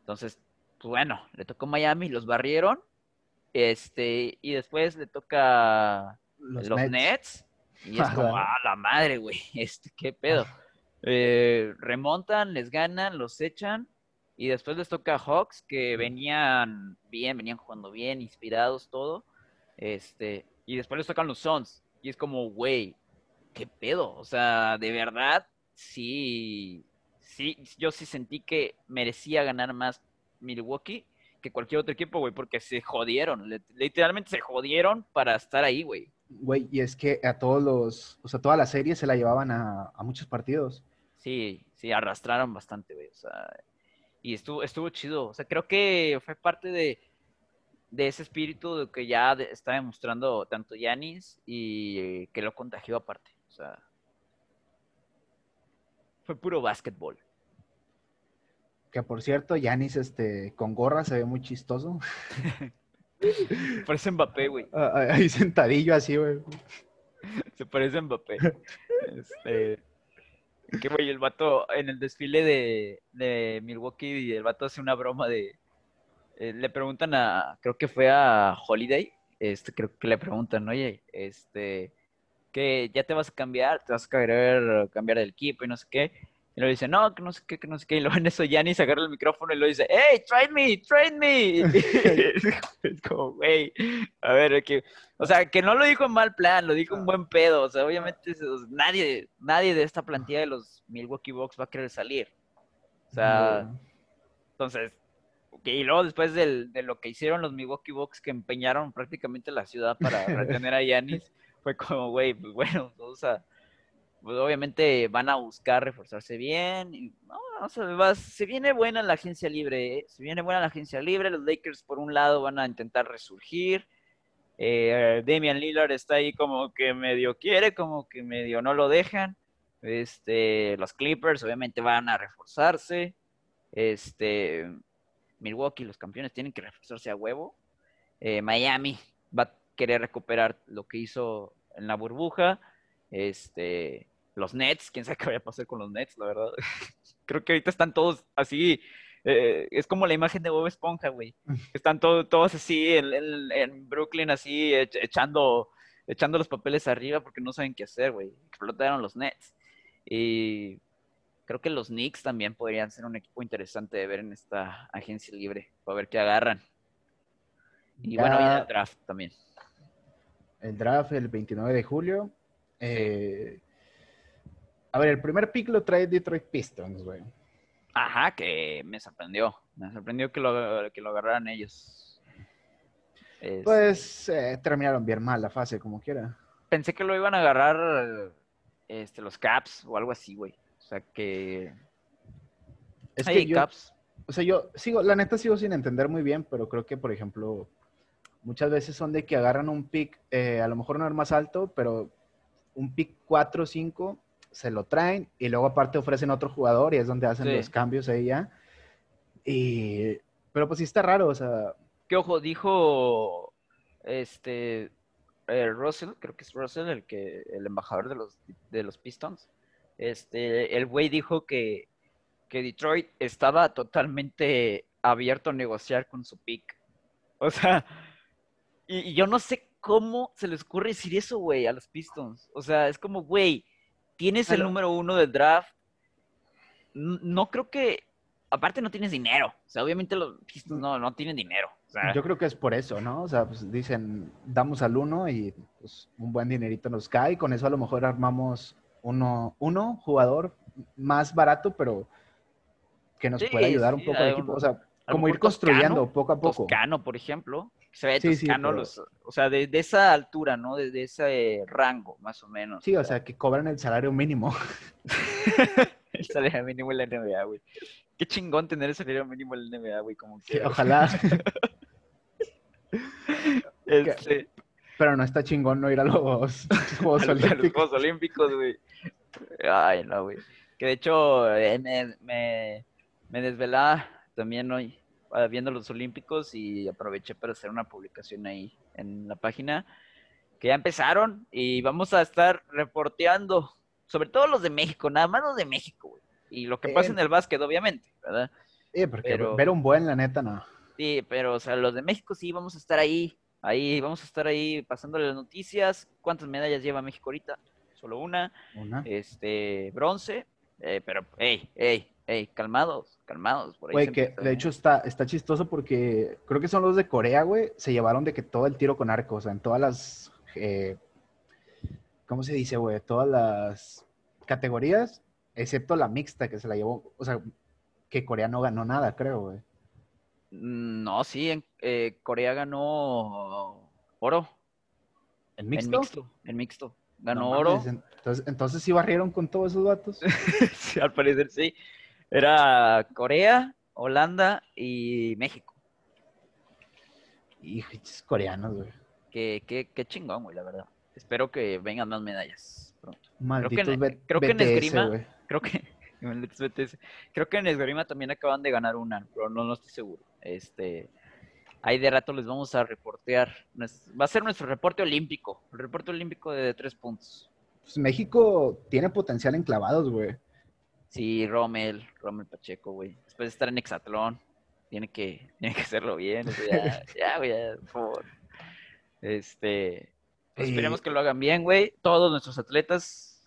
entonces, pues bueno, le tocó Miami, los barrieron. Este, y después le toca Los, los, Nets. Nets. Y es como, ah, la madre, güey. Este, qué pedo. Eh, remontan, les ganan, los echan. Y después les toca a Hawks, que venían bien, venían jugando bien, inspirados, todo. Este, y después les tocan los Suns. Y es como, güey, qué pedo. O sea, de verdad, sí, sí, yo sí sentí que merecía ganar más Milwaukee que cualquier otro equipo, güey, porque se jodieron. Literalmente se jodieron para estar ahí, güey. Güey, y es que a todos los, o sea, toda la serie se la llevaban a, a muchos partidos. Sí, sí, arrastraron bastante, güey. O sea, y estuvo, estuvo chido. O sea, creo que fue parte de, de ese espíritu de que ya de- está demostrando tanto Yanis y eh, que lo contagió aparte. O sea, fue puro básquetbol. Que por cierto, Yanis este, con gorra se ve muy chistoso. Parece Mbappé, güey. Ah, ah, Ahí sentadillo así, güey. Se parece a Mbappé. Este, que güey, el vato en el desfile de, de Milwaukee, el vato hace una broma de. eh, le preguntan a. Creo que fue a Holiday. Este, creo que le preguntan, oye, este. Que ya te vas a cambiar, te vas a querer cambiar el equipo y no sé qué. Y luego dice, no, que no sé qué, que no sé qué. Y luego en eso Giannis agarra el micrófono y lo dice, hey, trade me, trade me. es como, güey, a ver, o sea, que no lo dijo en mal plan, lo dijo en buen pedo. O sea, obviamente nadie, nadie de esta plantilla de los Milwaukee Bucks va a querer salir. O sea, entonces, ok, y luego después del- de lo que hicieron los Milwaukee Bucks, que empeñaron prácticamente la ciudad para retener a Giannis, fue como, güey, pues bueno, o sea, pues obviamente van a buscar reforzarse bien. No, o sea, va- se viene buena la agencia libre, ¿eh? se viene buena la agencia libre. Los Lakers, por un lado, van a intentar resurgir. Eh, Damian Lillard está ahí como que medio quiere, como que medio no lo dejan. Este, los Clippers obviamente van a reforzarse. Este, Milwaukee, los campeones, tienen que reforzarse a huevo. Eh, Miami va a querer recuperar lo que hizo en la burbuja. Este, los Nets, quién sabe qué vaya a pasar con los Nets, la verdad. Creo que ahorita están todos así. eh, es como la imagen de Bob Esponja, güey. Están todo- todos así en, en- en Brooklyn, así ech- echando, echando los papeles arriba porque no saben qué hacer, güey. Explotaron los Nets. Y creo que los Knicks también podrían ser un equipo interesante de ver en esta agencia libre, para ver qué agarran. Y bueno, Ya- el draft también. El draft el 29 de julio. Eh, a ver, el primer pick lo trae Detroit Pistons, güey. Ajá, que me sorprendió. Me sorprendió que lo, que lo agarraran ellos. Es- Pues eh, terminaron bien mal la fase, como quiera. pensé que lo iban a agarrar este, los Caps o algo así, güey. O sea que. Es Hey, que yo, Caps. o sea, yo sigo, la neta sigo sin entender muy bien, pero creo que, por ejemplo, muchas veces son de que agarran un pick, eh, a lo mejor no es más alto, pero un pick 4 o 5 se lo traen y luego aparte ofrecen otro jugador y es donde hacen Sí. los cambios ahí ya. Y, pero pues sí está raro, o sea, Que ojo, dijo este eh, Russell, creo que es Russell el que el embajador de los de los Pistons. Este, el güey dijo que, que Detroit estaba totalmente abierto a negociar con su pick. O sea, y, y yo no sé cómo se les ocurre decir eso, güey, a los Pistons. O sea, es como, güey, tienes el número uno del draft. No creo que, aparte no tienes dinero. O sea, obviamente los Pistons no, no tienen dinero. O sea, Yo creo que es por eso, ¿no? O sea, pues dicen, damos al uno y pues, un buen dinerito nos cae. Con eso a lo mejor armamos uno, uno jugador más barato, pero que nos Sí, pueda ayudar un sí, poco al equipo. O sea, como ir construyendo Toscano, poco a poco. Toscano, por ejemplo. Se ve Sí, sí, pero- los, o sea, de, de esa altura, ¿no? De, de ese rango, más o menos. Sí, o sea, que cobran el salario mínimo. El salario mínimo en la NBA, güey. Qué chingón tener el salario mínimo en la NBA, güey, como Sí, ojalá. Este, Pero no está chingón no ir a los Juegos a los, los Olímpicos. Juegos Olímpicos, güey. Ay, no, güey. Que de hecho eh, me, me, me desvelaba también hoy viendo los Olímpicos y aproveché para hacer una publicación ahí en la página que ya empezaron y vamos a estar reporteando, sobre todo los de México, nada más los de México, güey. Y lo que pasa Eh. en el básquet, obviamente, ¿verdad? Sí, porque pero- ver un buen, la neta, no. Sí, pero, o sea, los de México sí vamos a estar ahí, ahí, vamos a estar ahí pasándole las noticias. ¿Cuántas medallas lleva México ahorita? Solo una, Una. este, bronce, eh, pero, hey, hey, hey, calmados, calmados. Por ahí Güey, que empieza, de ¿eh? hecho está, está chistoso porque creo que son los de Corea, güey, se llevaron de que todo el tiro con arco, o sea, en todas las, eh, ¿cómo se dice, güey? Todas las categorías, excepto la mixta que se la llevó, o sea, que Corea no ganó nada, creo, güey. No, sí, en, eh, Corea ganó oro ¿En en mixto? mixto, en mixto. Ganó No oro. mames, Entonces, entonces sí barrieron con todos esos datos. Sí, al parecer sí. Era Corea, Holanda y México. Hijo, coreanos, güey. Qué, qué, qué chingón, güey, la verdad. Espero que vengan más medallas pronto. Malditos en- B- creo que en esgrima- güey. Creo que creo que en esgrima también acaban de ganar una, pero no, no estoy seguro. Este, ahí de rato les vamos a reportear. Va a ser nuestro reporte olímpico, el reporte olímpico de tres puntos. Pues México tiene potencial en clavados, güey. Sí, Rommel, Rommel Pacheco, güey. Después de estar en Hexatlón, tiene que, tiene que hacerlo bien. o sea, ya, güey, ya, por favor. Este, pues esperemos que lo hagan bien, güey. Todos nuestros atletas,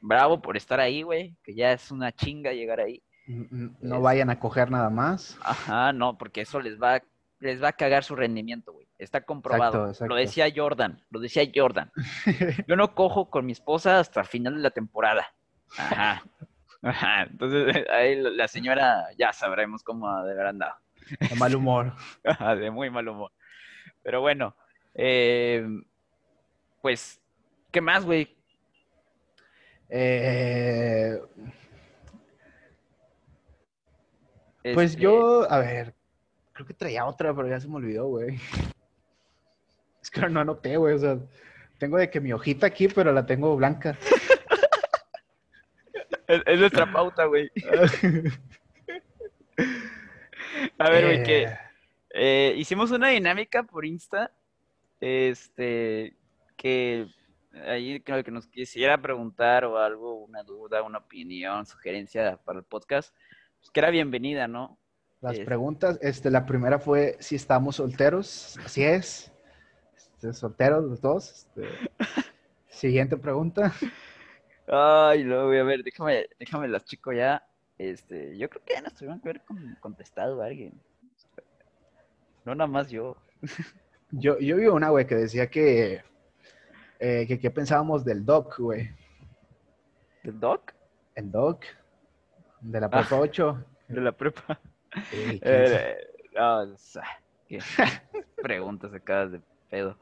bravo por estar ahí, güey. Que ya es una chinga llegar ahí. No Es- vayan a coger nada más. Ajá, no, porque eso les va, les va a cagar su rendimiento, güey. Está comprobado. Exacto, exacto. Lo decía Jordan, lo decía Jordan. Yo no cojo con mi esposa hasta el final de la temporada. Ajá. Ajá. Entonces, ahí la señora ya sabremos cómo de haber andado. De mal humor. Ajá, de muy mal humor. Pero bueno, eh, pues, ¿qué más, güey? Eh, pues Este, yo, a ver, creo que traía otra, pero ya se me olvidó, güey. Es que no anoté, güey. O sea, tengo de que mi hojita aquí, pero la tengo blanca. Es, es nuestra pauta, güey. A ver, güey, que Eh, eh, hicimos una dinámica por Insta, este, que ahí creo que nos quisiera preguntar o algo, una duda, una opinión, sugerencia para el podcast, pues que era bienvenida, ¿no? Las preguntas, este, la primera fue si estamos solteros. Así es. Este, solteros los dos. Este, siguiente pregunta. Ay, no, güey, a ver, déjame, déjame las chico ya. Este, yo creo que ya nos tuvieron que haber con- contestado a alguien. No nada más yo. Yo, yo vi una, güey, que decía que, eh, que qué pensábamos del doc, güey. ¿Del doc? El doc de la prepa 8. De la prepa. Eh, no, o sea, qué preguntas acabas de pedo.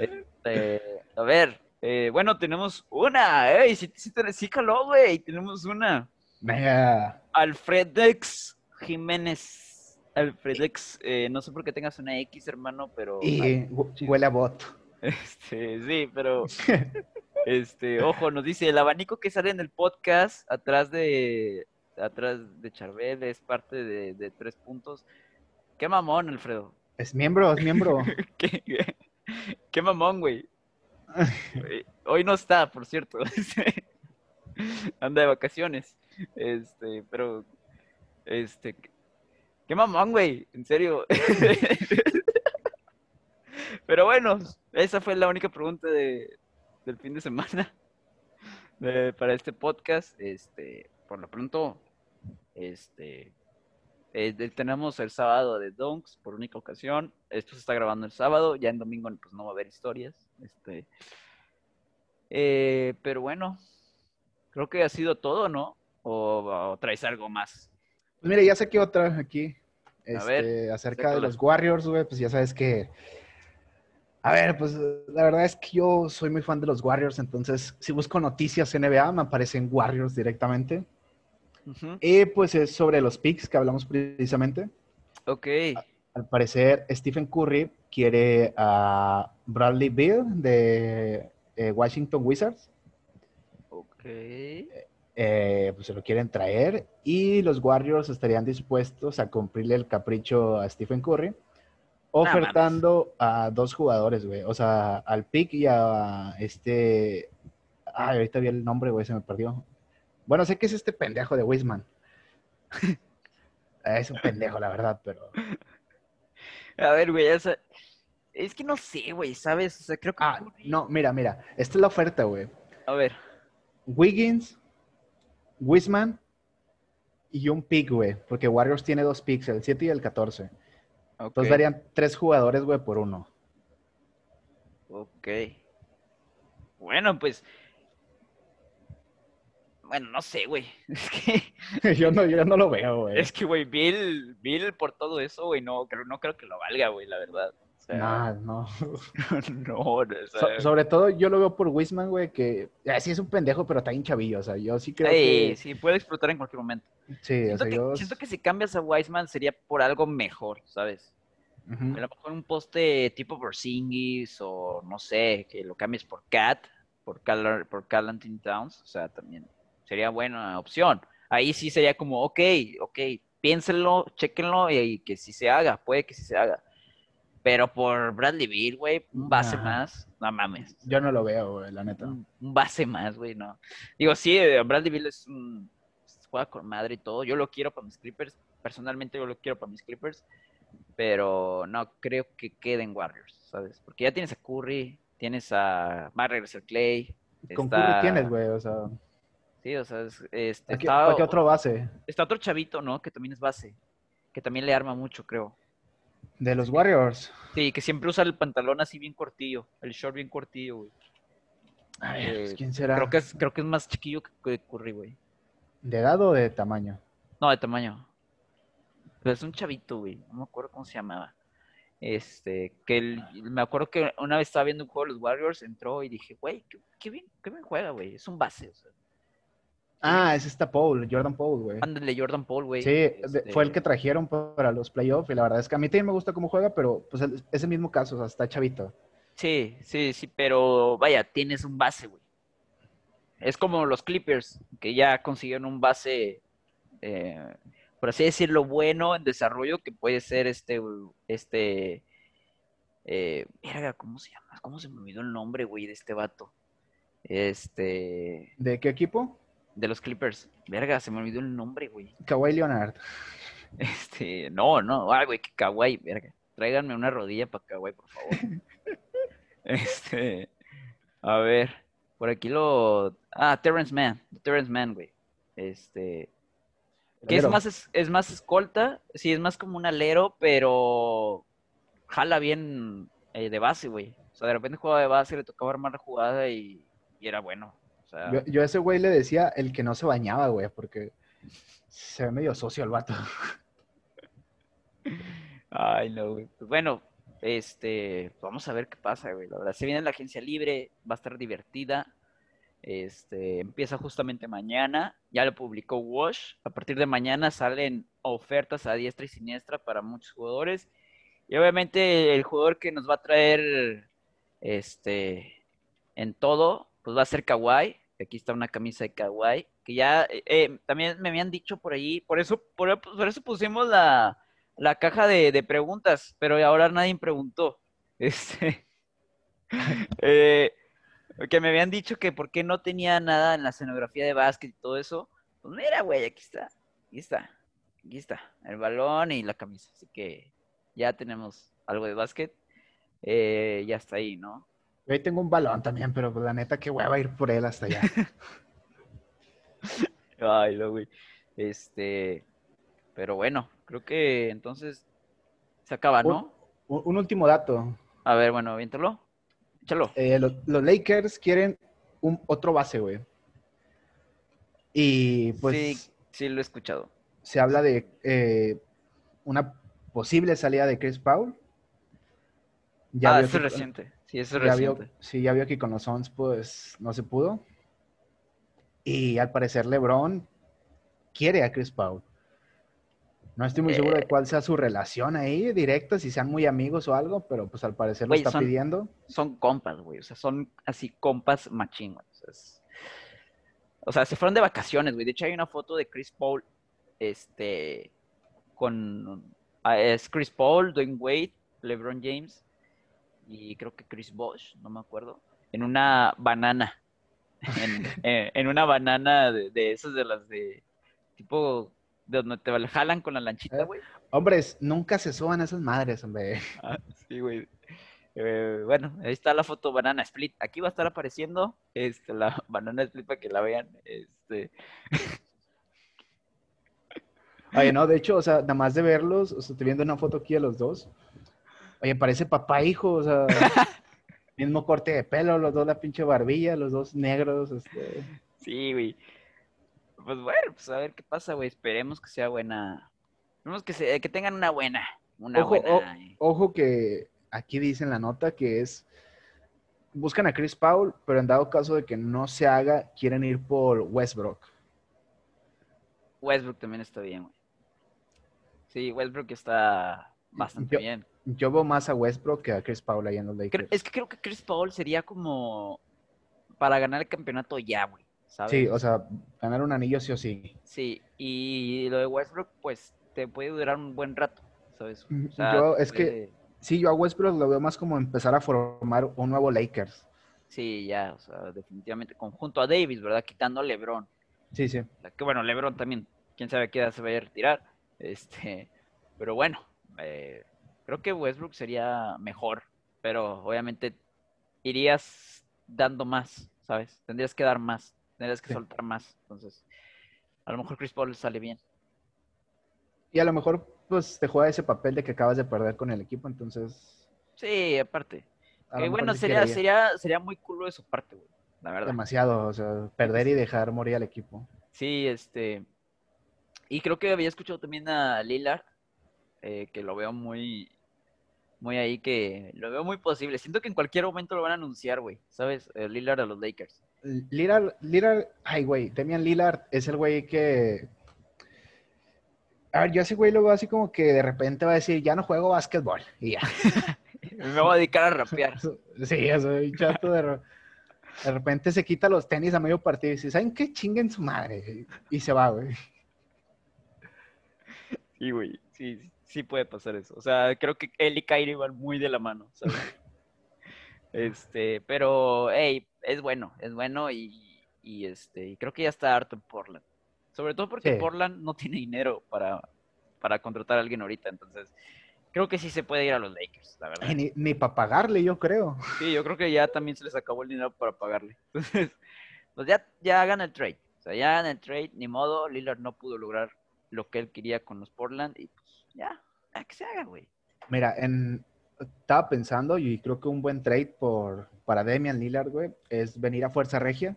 Este, a ver, eh, bueno, tenemos una, ey, sí, sí, caló, güey, tenemos una. Venga. Alfredex Jiménez. Alfredex, eh, no sé por qué tengas una X, hermano, pero... Y huele a bot. Este, sí, pero... Este, ojo, nos dice, el abanico que sale en el podcast atrás de... Atrás de Charbel es parte de, de tres puntos. Qué mamón, Alfredo. Es miembro, es miembro. Qué, qué mamón, güey. Eh, Hoy no está, por cierto. Anda de vacaciones. Este, pero. Este. Qué mamón, güey. En serio. Pero bueno, esa fue la única pregunta de, del fin de semana. para este podcast. Este. Por lo pronto. Este. Eh, tenemos el sábado de Dunks por única ocasión. Esto se está grabando el sábado. Ya en domingo pues no va a haber historias. Este, eh, pero bueno, creo que ha sido todo, ¿no? O, o traes algo más. Pues mira, ya saqué otra aquí. A ver, este, acerca de los Warriors, güey, pues ya sabes que. A ver, pues la verdad es que yo soy muy fan de los Warriors, entonces si busco noticias NBA me aparecen Warriors directamente. Ujú. Y pues es sobre los picks que hablamos precisamente. Ok. Al parecer, Stephen Curry quiere a Bradley Beal de eh, Washington Wizards. Ok. eh, pues se lo quieren traer y los Warriors estarían dispuestos a cumplirle el capricho a Stephen Curry, ofertando a dos jugadores, güey. O sea, al pick y a este. Ay, ahorita vi el nombre, güey, se me perdió. Bueno, sé que es este pendejo de Wiseman. es un pendejo, la verdad, pero. A ver, güey, es que no sé, güey, ¿sabes? O sea, creo que... Ah, no, mira, mira. Esta es la oferta, güey. A ver, Wiggins, Wiseman y un pick, güey. Porque Warriors tiene dos picks, el 7 y el 14. ok. Entonces darían tres jugadores, güey, por uno. Ok. Bueno, pues... Bueno, no sé, güey. Es que, yo, no, yo no lo veo, güey. es que, güey, Bill, Bill por todo eso, güey, no, creo, no creo que lo valga, güey, la verdad. O sea, Nah, no. no, o So- sea, sobre todo yo lo veo por Wiseman, güey, que eh, sí es un pendejo, pero está bien chavillo. O sea, yo sí creo sí, que. sí, puede explotar en cualquier momento. Sí, o Siento, sea, que, yo. siento que si cambias a Wiseman sería por algo mejor, ¿sabes? Ujú. A lo mejor un poste tipo Porzingis o no sé, que lo cambies por Cat, por Cal, por Anthony Towns, o sea, también sería buena opción. Ahí sí sería como, ok, ok, piénsenlo, chéquenlo y, y que sí se haga, puede que sí se haga. Pero por Bradley Beal, güey, un base más, no mames. Yo no lo veo, güey, la neta. Un, un base más, güey, no. Digo, sí, eh, Bradley Beal es un juega con madre y todo. Yo lo quiero para mis Clippers. Personalmente yo lo quiero para mis Clippers. Pero no creo que queden Warriors, ¿sabes? Porque ya tienes a Curry, tienes a. A regresar Clay. Con está- Curry tienes, güey, o sea. Sí, o sea, es- este, ¿Para qué, está, qué otro base? está otro chavito, ¿no? Que también es base. Que también le arma mucho, creo. De los Warriors. Sí, que siempre usa el pantalón así bien cortillo. El short bien cortillo, güey. A ver, pues, Eh, ¿quién será? Creo que, es, creo que es más chiquillo que, que Curry, güey. ¿De edad o de tamaño? No, de tamaño. Pero es un chavito, güey. No me acuerdo cómo se llamaba. Este, que el- me acuerdo que una vez estaba viendo un juego de los Warriors, entró y dije, güey, qué, qué bien, qué bien juega, güey. Es un base, o sea. Ah, es esta Paul, Jordan Paul, güey. Ándale, Jordan Paul, güey. Sí, Este, fue el que trajeron para los playoffs y la verdad es que a mí también me gusta cómo juega, pero pues es el mismo caso, o sea, está chavito. Sí, sí, sí, pero vaya, tienes un base, güey. Es como los Clippers, que ya consiguieron un base, eh, por así decirlo, bueno en desarrollo, que puede ser este, este, eh, verga, ¿cómo se llama? ¿Cómo se me olvidó el nombre, güey, de este vato? Este, ¿De qué equipo? De los Clippers. Verga, se me olvidó el nombre, güey. Kawhi Leonard. Este, no, no, ay, güey, que Kawhi, verga. Tráiganme una rodilla para Kawhi, por favor. Este, a ver, por aquí lo. Ah, Terrence Mann, Terrence Mann, güey. Este, que es más, es, es más escolta, sí, es más como un alero, pero jala bien eh, de base, güey. O sea, de repente jugaba de base, le tocaba armar la jugada y, y era bueno. O sea, Yo, yo a ese güey le decía el que no se bañaba, güey, porque se ve medio socio el vato. Ay, no, güey. Pues bueno, este, vamos a ver qué pasa, güey. La verdad, se viene la agencia libre, va a estar divertida. Este, empieza justamente mañana, ya lo publicó Wash. A partir de mañana salen ofertas a diestra y siniestra para muchos jugadores. Y obviamente el jugador que nos va a traer este en todo, pues va a ser Kawhi. Aquí está una camisa de Kawhi, que ya eh, eh, también me habían dicho por ahí, por eso, por, por eso pusimos la, la caja de, de preguntas, pero ahora nadie preguntó. Este, eh, que me habían dicho que por qué no tenía nada en la escenografía de básquet y todo eso. Pues mira, güey, aquí está, aquí está, aquí está, el balón y la camisa. Así que ya tenemos algo de básquet. Eh, ya está ahí, ¿no? Yo ahí tengo un balón también, pero pues, la neta que hueva ir por él hasta allá. Ay, no, güey. Este. Pero bueno, creo que entonces se acaba, ¿no? Un, un último dato. A ver, bueno, aviéntalo. Échalo. Eh, los, los Lakers quieren un otro base, güey. Y pues sí, sí lo he escuchado. se habla de eh, una posible salida de Chris Paul. ah, vio eso es reciente. Sí, eso es ya vio- sí, ya vio que con los Suns pues no se pudo. Y al parecer LeBron quiere a Chris Paul. No estoy muy seguro Eh. de cuál sea su relación ahí directa, si sean muy amigos o algo, pero pues al parecer lo está son- pidiendo. Son compas, güey. O sea, son así compas machín, güey. O sea, es- o sea, se fueron de vacaciones, güey. De hecho, hay una foto de Chris Paul, este, con... ah, Es Chris Paul, Dwayne Wade, LeBron James y creo que Chris Bosh, no me acuerdo, en una banana. En, eh, en una banana de, de esas de las de tipo de donde te jalan con la lanchita, Eh. güey. Hombres, nunca se suban esas madres, hombre. Ah, sí, güey. Eh, bueno, ahí está la foto Banana Split. Aquí va a estar apareciendo este, la Banana Split para que la vean. Este, Oye, no, de hecho, o sea, nada más de verlos, o sea, estoy viendo una foto aquí de los dos. Oye, parece papá e hijo, o sea, mismo corte de pelo, los dos la pinche barbilla, los dos negros, este. sí, güey. Pues bueno, pues a ver qué pasa, güey. Esperemos que sea buena. Esperemos que, se, que tengan una buena. Una Ojo, buena. eh. Ojo que aquí dice en la nota que es, buscan a Chris Paul, pero en dado caso de que no se haga, quieren ir por Westbrook. Westbrook también está bien, güey. Sí, Westbrook está bastante Yo- bien. Yo veo más a Westbrook que a Chris Paul ahí en los Lakers. Es que creo que Chris Paul sería como para ganar el campeonato ya, güey. ¿Sabes? Sí, o sea, ganar un anillo sí o sí. Sí, y lo de Westbrook, pues te puede durar un buen rato, ¿sabes? O sea, yo- es que- Sí, yo a Westbrook lo veo más como empezar a formar un nuevo Lakers. Sí, ya, o sea, definitivamente. Conjunto a Davis, ¿verdad? Quitando a LeBron. Sí, sí. O sea, que bueno, LeBron también, quién sabe a qué edad se vaya a retirar. Este, pero bueno, eh, creo que Westbrook sería mejor, pero obviamente irías dando más, ¿sabes? Tendrías que dar más, tendrías que Sí. soltar más. Entonces, a lo mejor Chris Paul sale bien. Y a lo mejor, pues, te juega ese papel de que acabas de perder con el equipo, entonces... Sí, aparte. bueno, sería, sería, sería muy cool de su parte, güey. La verdad. Demasiado, o sea, perder y dejar morir al equipo. Sí, este. Y creo que había escuchado también a Lillard, eh, que lo veo muy, muy ahí, que lo veo muy posible. Siento que en cualquier momento lo van a anunciar, güey, ¿sabes? Eh, Lillard a los Lakers. Lillard, Lillard, ay, güey, Damian Lillard es el güey que... A ver, yo ese güey lo veo así como que de repente va a decir, ya no juego básquetbol. Y ya. Me voy a dedicar a rapear. Sí, yo soy chato de... De repente se quita los tenis a medio partido y dice, ¿saben qué? Chinguen su madre. Y se va, güey. Sí, güey, sí, sí, sí puede pasar eso. O sea, creo que él y Kyrie van muy de la mano, ¿sabes? Este, pero, hey, es bueno, es bueno y, y este, y creo que ya está harto en Portland. Sobre todo porque Sí. Portland no tiene dinero para, para contratar a alguien ahorita, entonces creo que sí se puede ir a los Lakers, la verdad. Ni para pagarle, yo creo. Sí, yo creo que ya también se les acabó el dinero para pagarle. Entonces, pues ya, ya hagan el trade. O sea, ya hagan el trade, ni modo, Lillard no pudo lograr lo que él quería con los Portland y pues ya, a que se haga, güey. Mira, en, estaba pensando y creo que un buen trade por, para Damian Lillard, güey, es venir a Fuerza Regia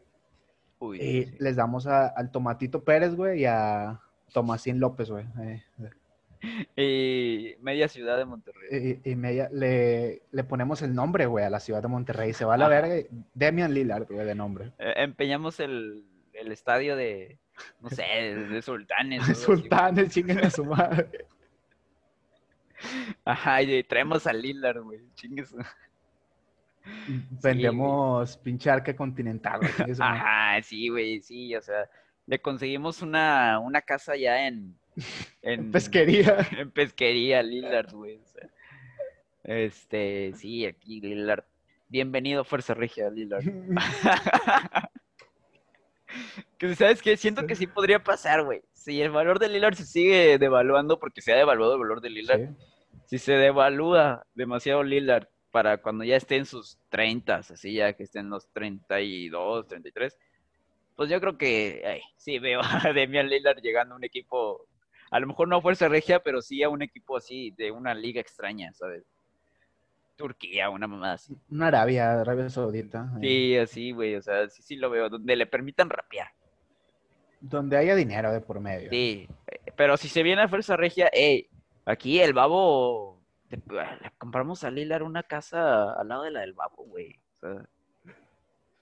Uy, y sí. les damos a- al Tomatito Pérez, güey, y a Tomasín López, güey. eh, Y media ciudad de Monterrey. Y, y media- le, le ponemos el nombre, güey, a la ciudad de Monterrey. Se va a la Ajá. verga. Damian Lillard, güey, de nombre. Eh, empeñamos el, el estadio de, no sé, de, de sultanes. Sultanes, chinguen a su madre. Ajá, y traemos a Lillard, güey. Chingues. Vendemos pinche arca continental, güey. Ajá, sí, güey, sí, o sea, le conseguimos una, una casa ya en, en Pesquería. en pesquería, Lillard, güey. o sea. Este, sí, aquí Lillard. Bienvenido, Fuerza Regia, Lillard. Que sabes qué, siento que sí podría pasar, güey. Si el valor de Lillard se sigue devaluando, porque se ha devaluado el valor de Lillard, Sí. si se devalúa demasiado Lillard para cuando ya esté en sus 30, así ya que esté en los 32, 33, pues yo creo que ay, sí veo a Damian Lillard llegando a un equipo a lo mejor no a Fuerza Regia, pero sí a un equipo así, de una liga extraña, ¿sabes? Turquía, una mamá así. Una Arabia, Arabia Saudita. eh, Sí, así, güey, o sea, sí, sí lo veo, donde le permitan rapear. Donde haya dinero de por medio. Sí, eh, pero si se viene a Fuerza Regia, ey, aquí el babo, te- le compramos a Lilar una casa al lado de la del babo, güey. O sea,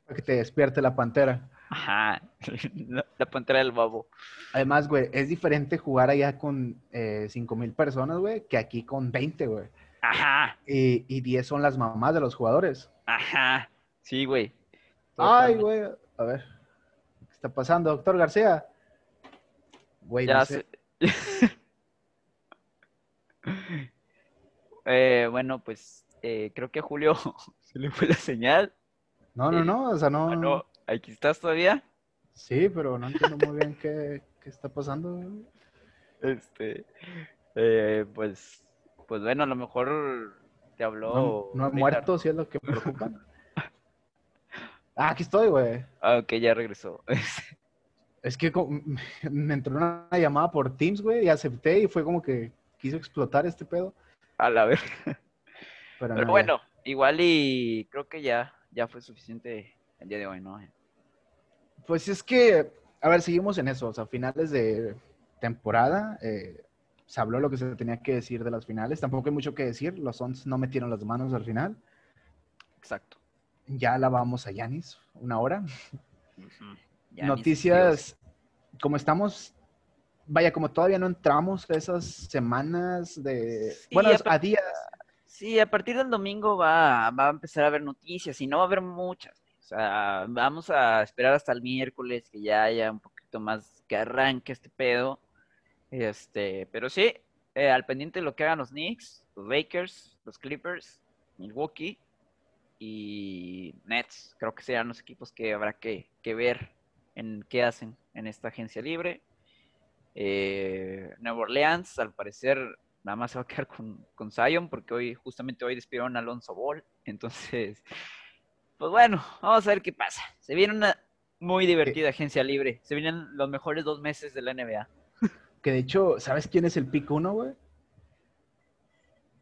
Para que te despierte la pantera. ajá, la, la pantera del babo. Además, güey, es diferente jugar allá con eh, 5 mil personas, güey, que aquí con 20, güey. Ajá, Y, y 10 son las mamás de los jugadores. ajá, sí, güey. Ay, güey. A ver. ¿Qué está pasando, doctor García? Güey, Ya no sé. sé. Eh, bueno, pues eh, creo que a Julio se le fue la señal. No, no, no. O sea, no. Ah, no, aquí estás todavía. Sí, pero no entiendo muy bien qué, qué está pasando. Este, eh, pues, pues bueno, a lo mejor te habló. No, no he Richard. muerto, si es lo que preocupa. Ah, aquí estoy, güey. Ah, ok, ya regresó. Es que me entró una llamada por Teams, güey, y acepté y fue como que quiso explotar este pedo. A la vez. Pero, Pero no, ya. bueno, igual y creo que ya, ya fue suficiente el día de hoy, ¿no? Pues es que, a ver, seguimos en eso. O sea, finales de temporada, eh, se habló lo que se tenía que decir de las finales. Tampoco hay mucho que decir. Los Suns no metieron las manos al final. Exacto. Ya la vamos a Yanis, una hora. Noticias, como estamos, vaya, como todavía no entramos a esas semanas de, Sí, bueno, aparte- a días. Sí, a partir del domingo va, va a empezar a haber noticias y no va a haber muchas. O sea, vamos a esperar hasta el miércoles que ya haya un poquito más que arranque este pedo. Este, pero sí, eh, al pendiente de lo que hagan los Knicks, los Lakers, los Clippers, Milwaukee y Nets. Creo que serán los equipos que habrá que, que ver en qué hacen en esta agencia libre. Eh, Nueva Orleans, al parecer, nada más se va a quedar con, con Zion, porque hoy, justamente hoy despidieron a Alonso Ball. Entonces, pues bueno, vamos a ver qué pasa. Se viene una muy divertida agencia libre. Se vienen los mejores dos meses de la NBA. Que de hecho, ¿sabes quién es el pick uno, güey?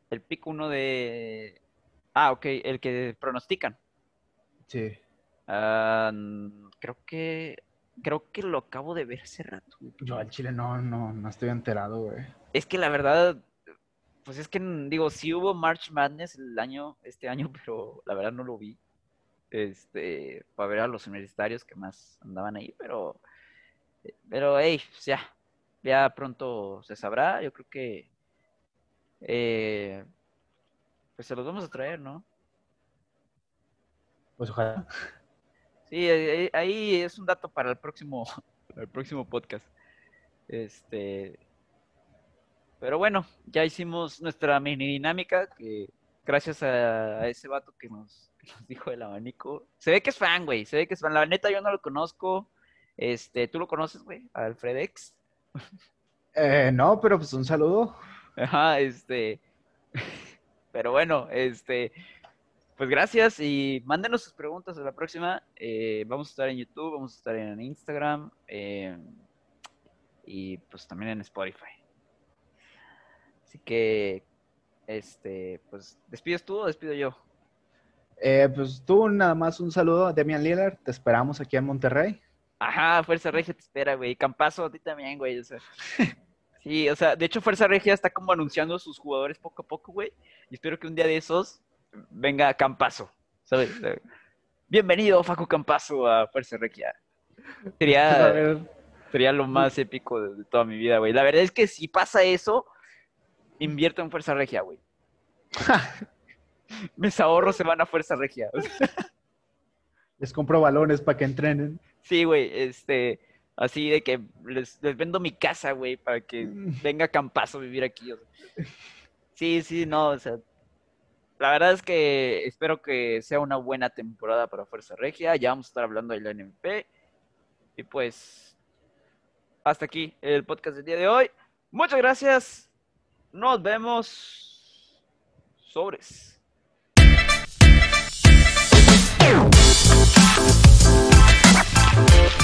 El pick uno de. Ah, ok, el que pronostican. Sí. Ah, creo que. Creo que lo acabo de ver hace rato. Yo al Chile no, no, no estoy enterado, güey. Es que la verdad, pues es que digo, sí hubo March Madness el año, este año, pero la verdad no lo vi. Este, para ver a los universitarios que más andaban ahí, pero, pero hey, pues ya, ya pronto se sabrá. Yo creo que, eh, pues se los vamos a traer, ¿no? Pues ojalá. Sí, ahí, es un dato para el próximo, el próximo podcast. Este, pero bueno, ya hicimos nuestra mini dinámica que gracias a, a ese vato que nos, que nos dijo el abanico. Se ve que es fan, güey. Se ve que es fan. La neta yo no lo conozco. Este, ¿tú lo conoces, güey? Alfredex. Eh, no, pero pues un saludo. Ajá, este. Pero bueno, este. Pues gracias y mándenos sus preguntas a la próxima. Eh, vamos a estar en YouTube, vamos a estar en Instagram eh, y pues también en Spotify. Así que, este, pues, ¿despides tú o despido yo? Eh, pues tú nada más un saludo a Demian Lillard. Te esperamos aquí en Monterrey. Ajá, Fuerza Regia te espera, güey. Campazo a ti también, güey. O sea, sí, o sea, de hecho Fuerza Regia está como anunciando a sus jugadores poco a poco, güey. Y espero que un día de esos venga Campazo, ¿sabes? Bienvenido, Facu Campazo, a Fuerza Regia. Sería, sería lo más épico de, de toda mi vida, güey. La verdad es que si pasa eso, invierto en Fuerza Regia, güey. Mis ahorros se van a Fuerza Regia. les compro balones para que entrenen. Sí, güey, este, así de que les, les vendo mi casa, güey, para que venga Campazo a vivir aquí. o sea. Sí, sí, no, o sea, la verdad es que espero que sea una buena temporada para Fuerza Regia. Ya vamos a estar hablando de la NMP. Y pues, hasta aquí el podcast del día de hoy. Muchas gracias. Nos vemos. Sobres.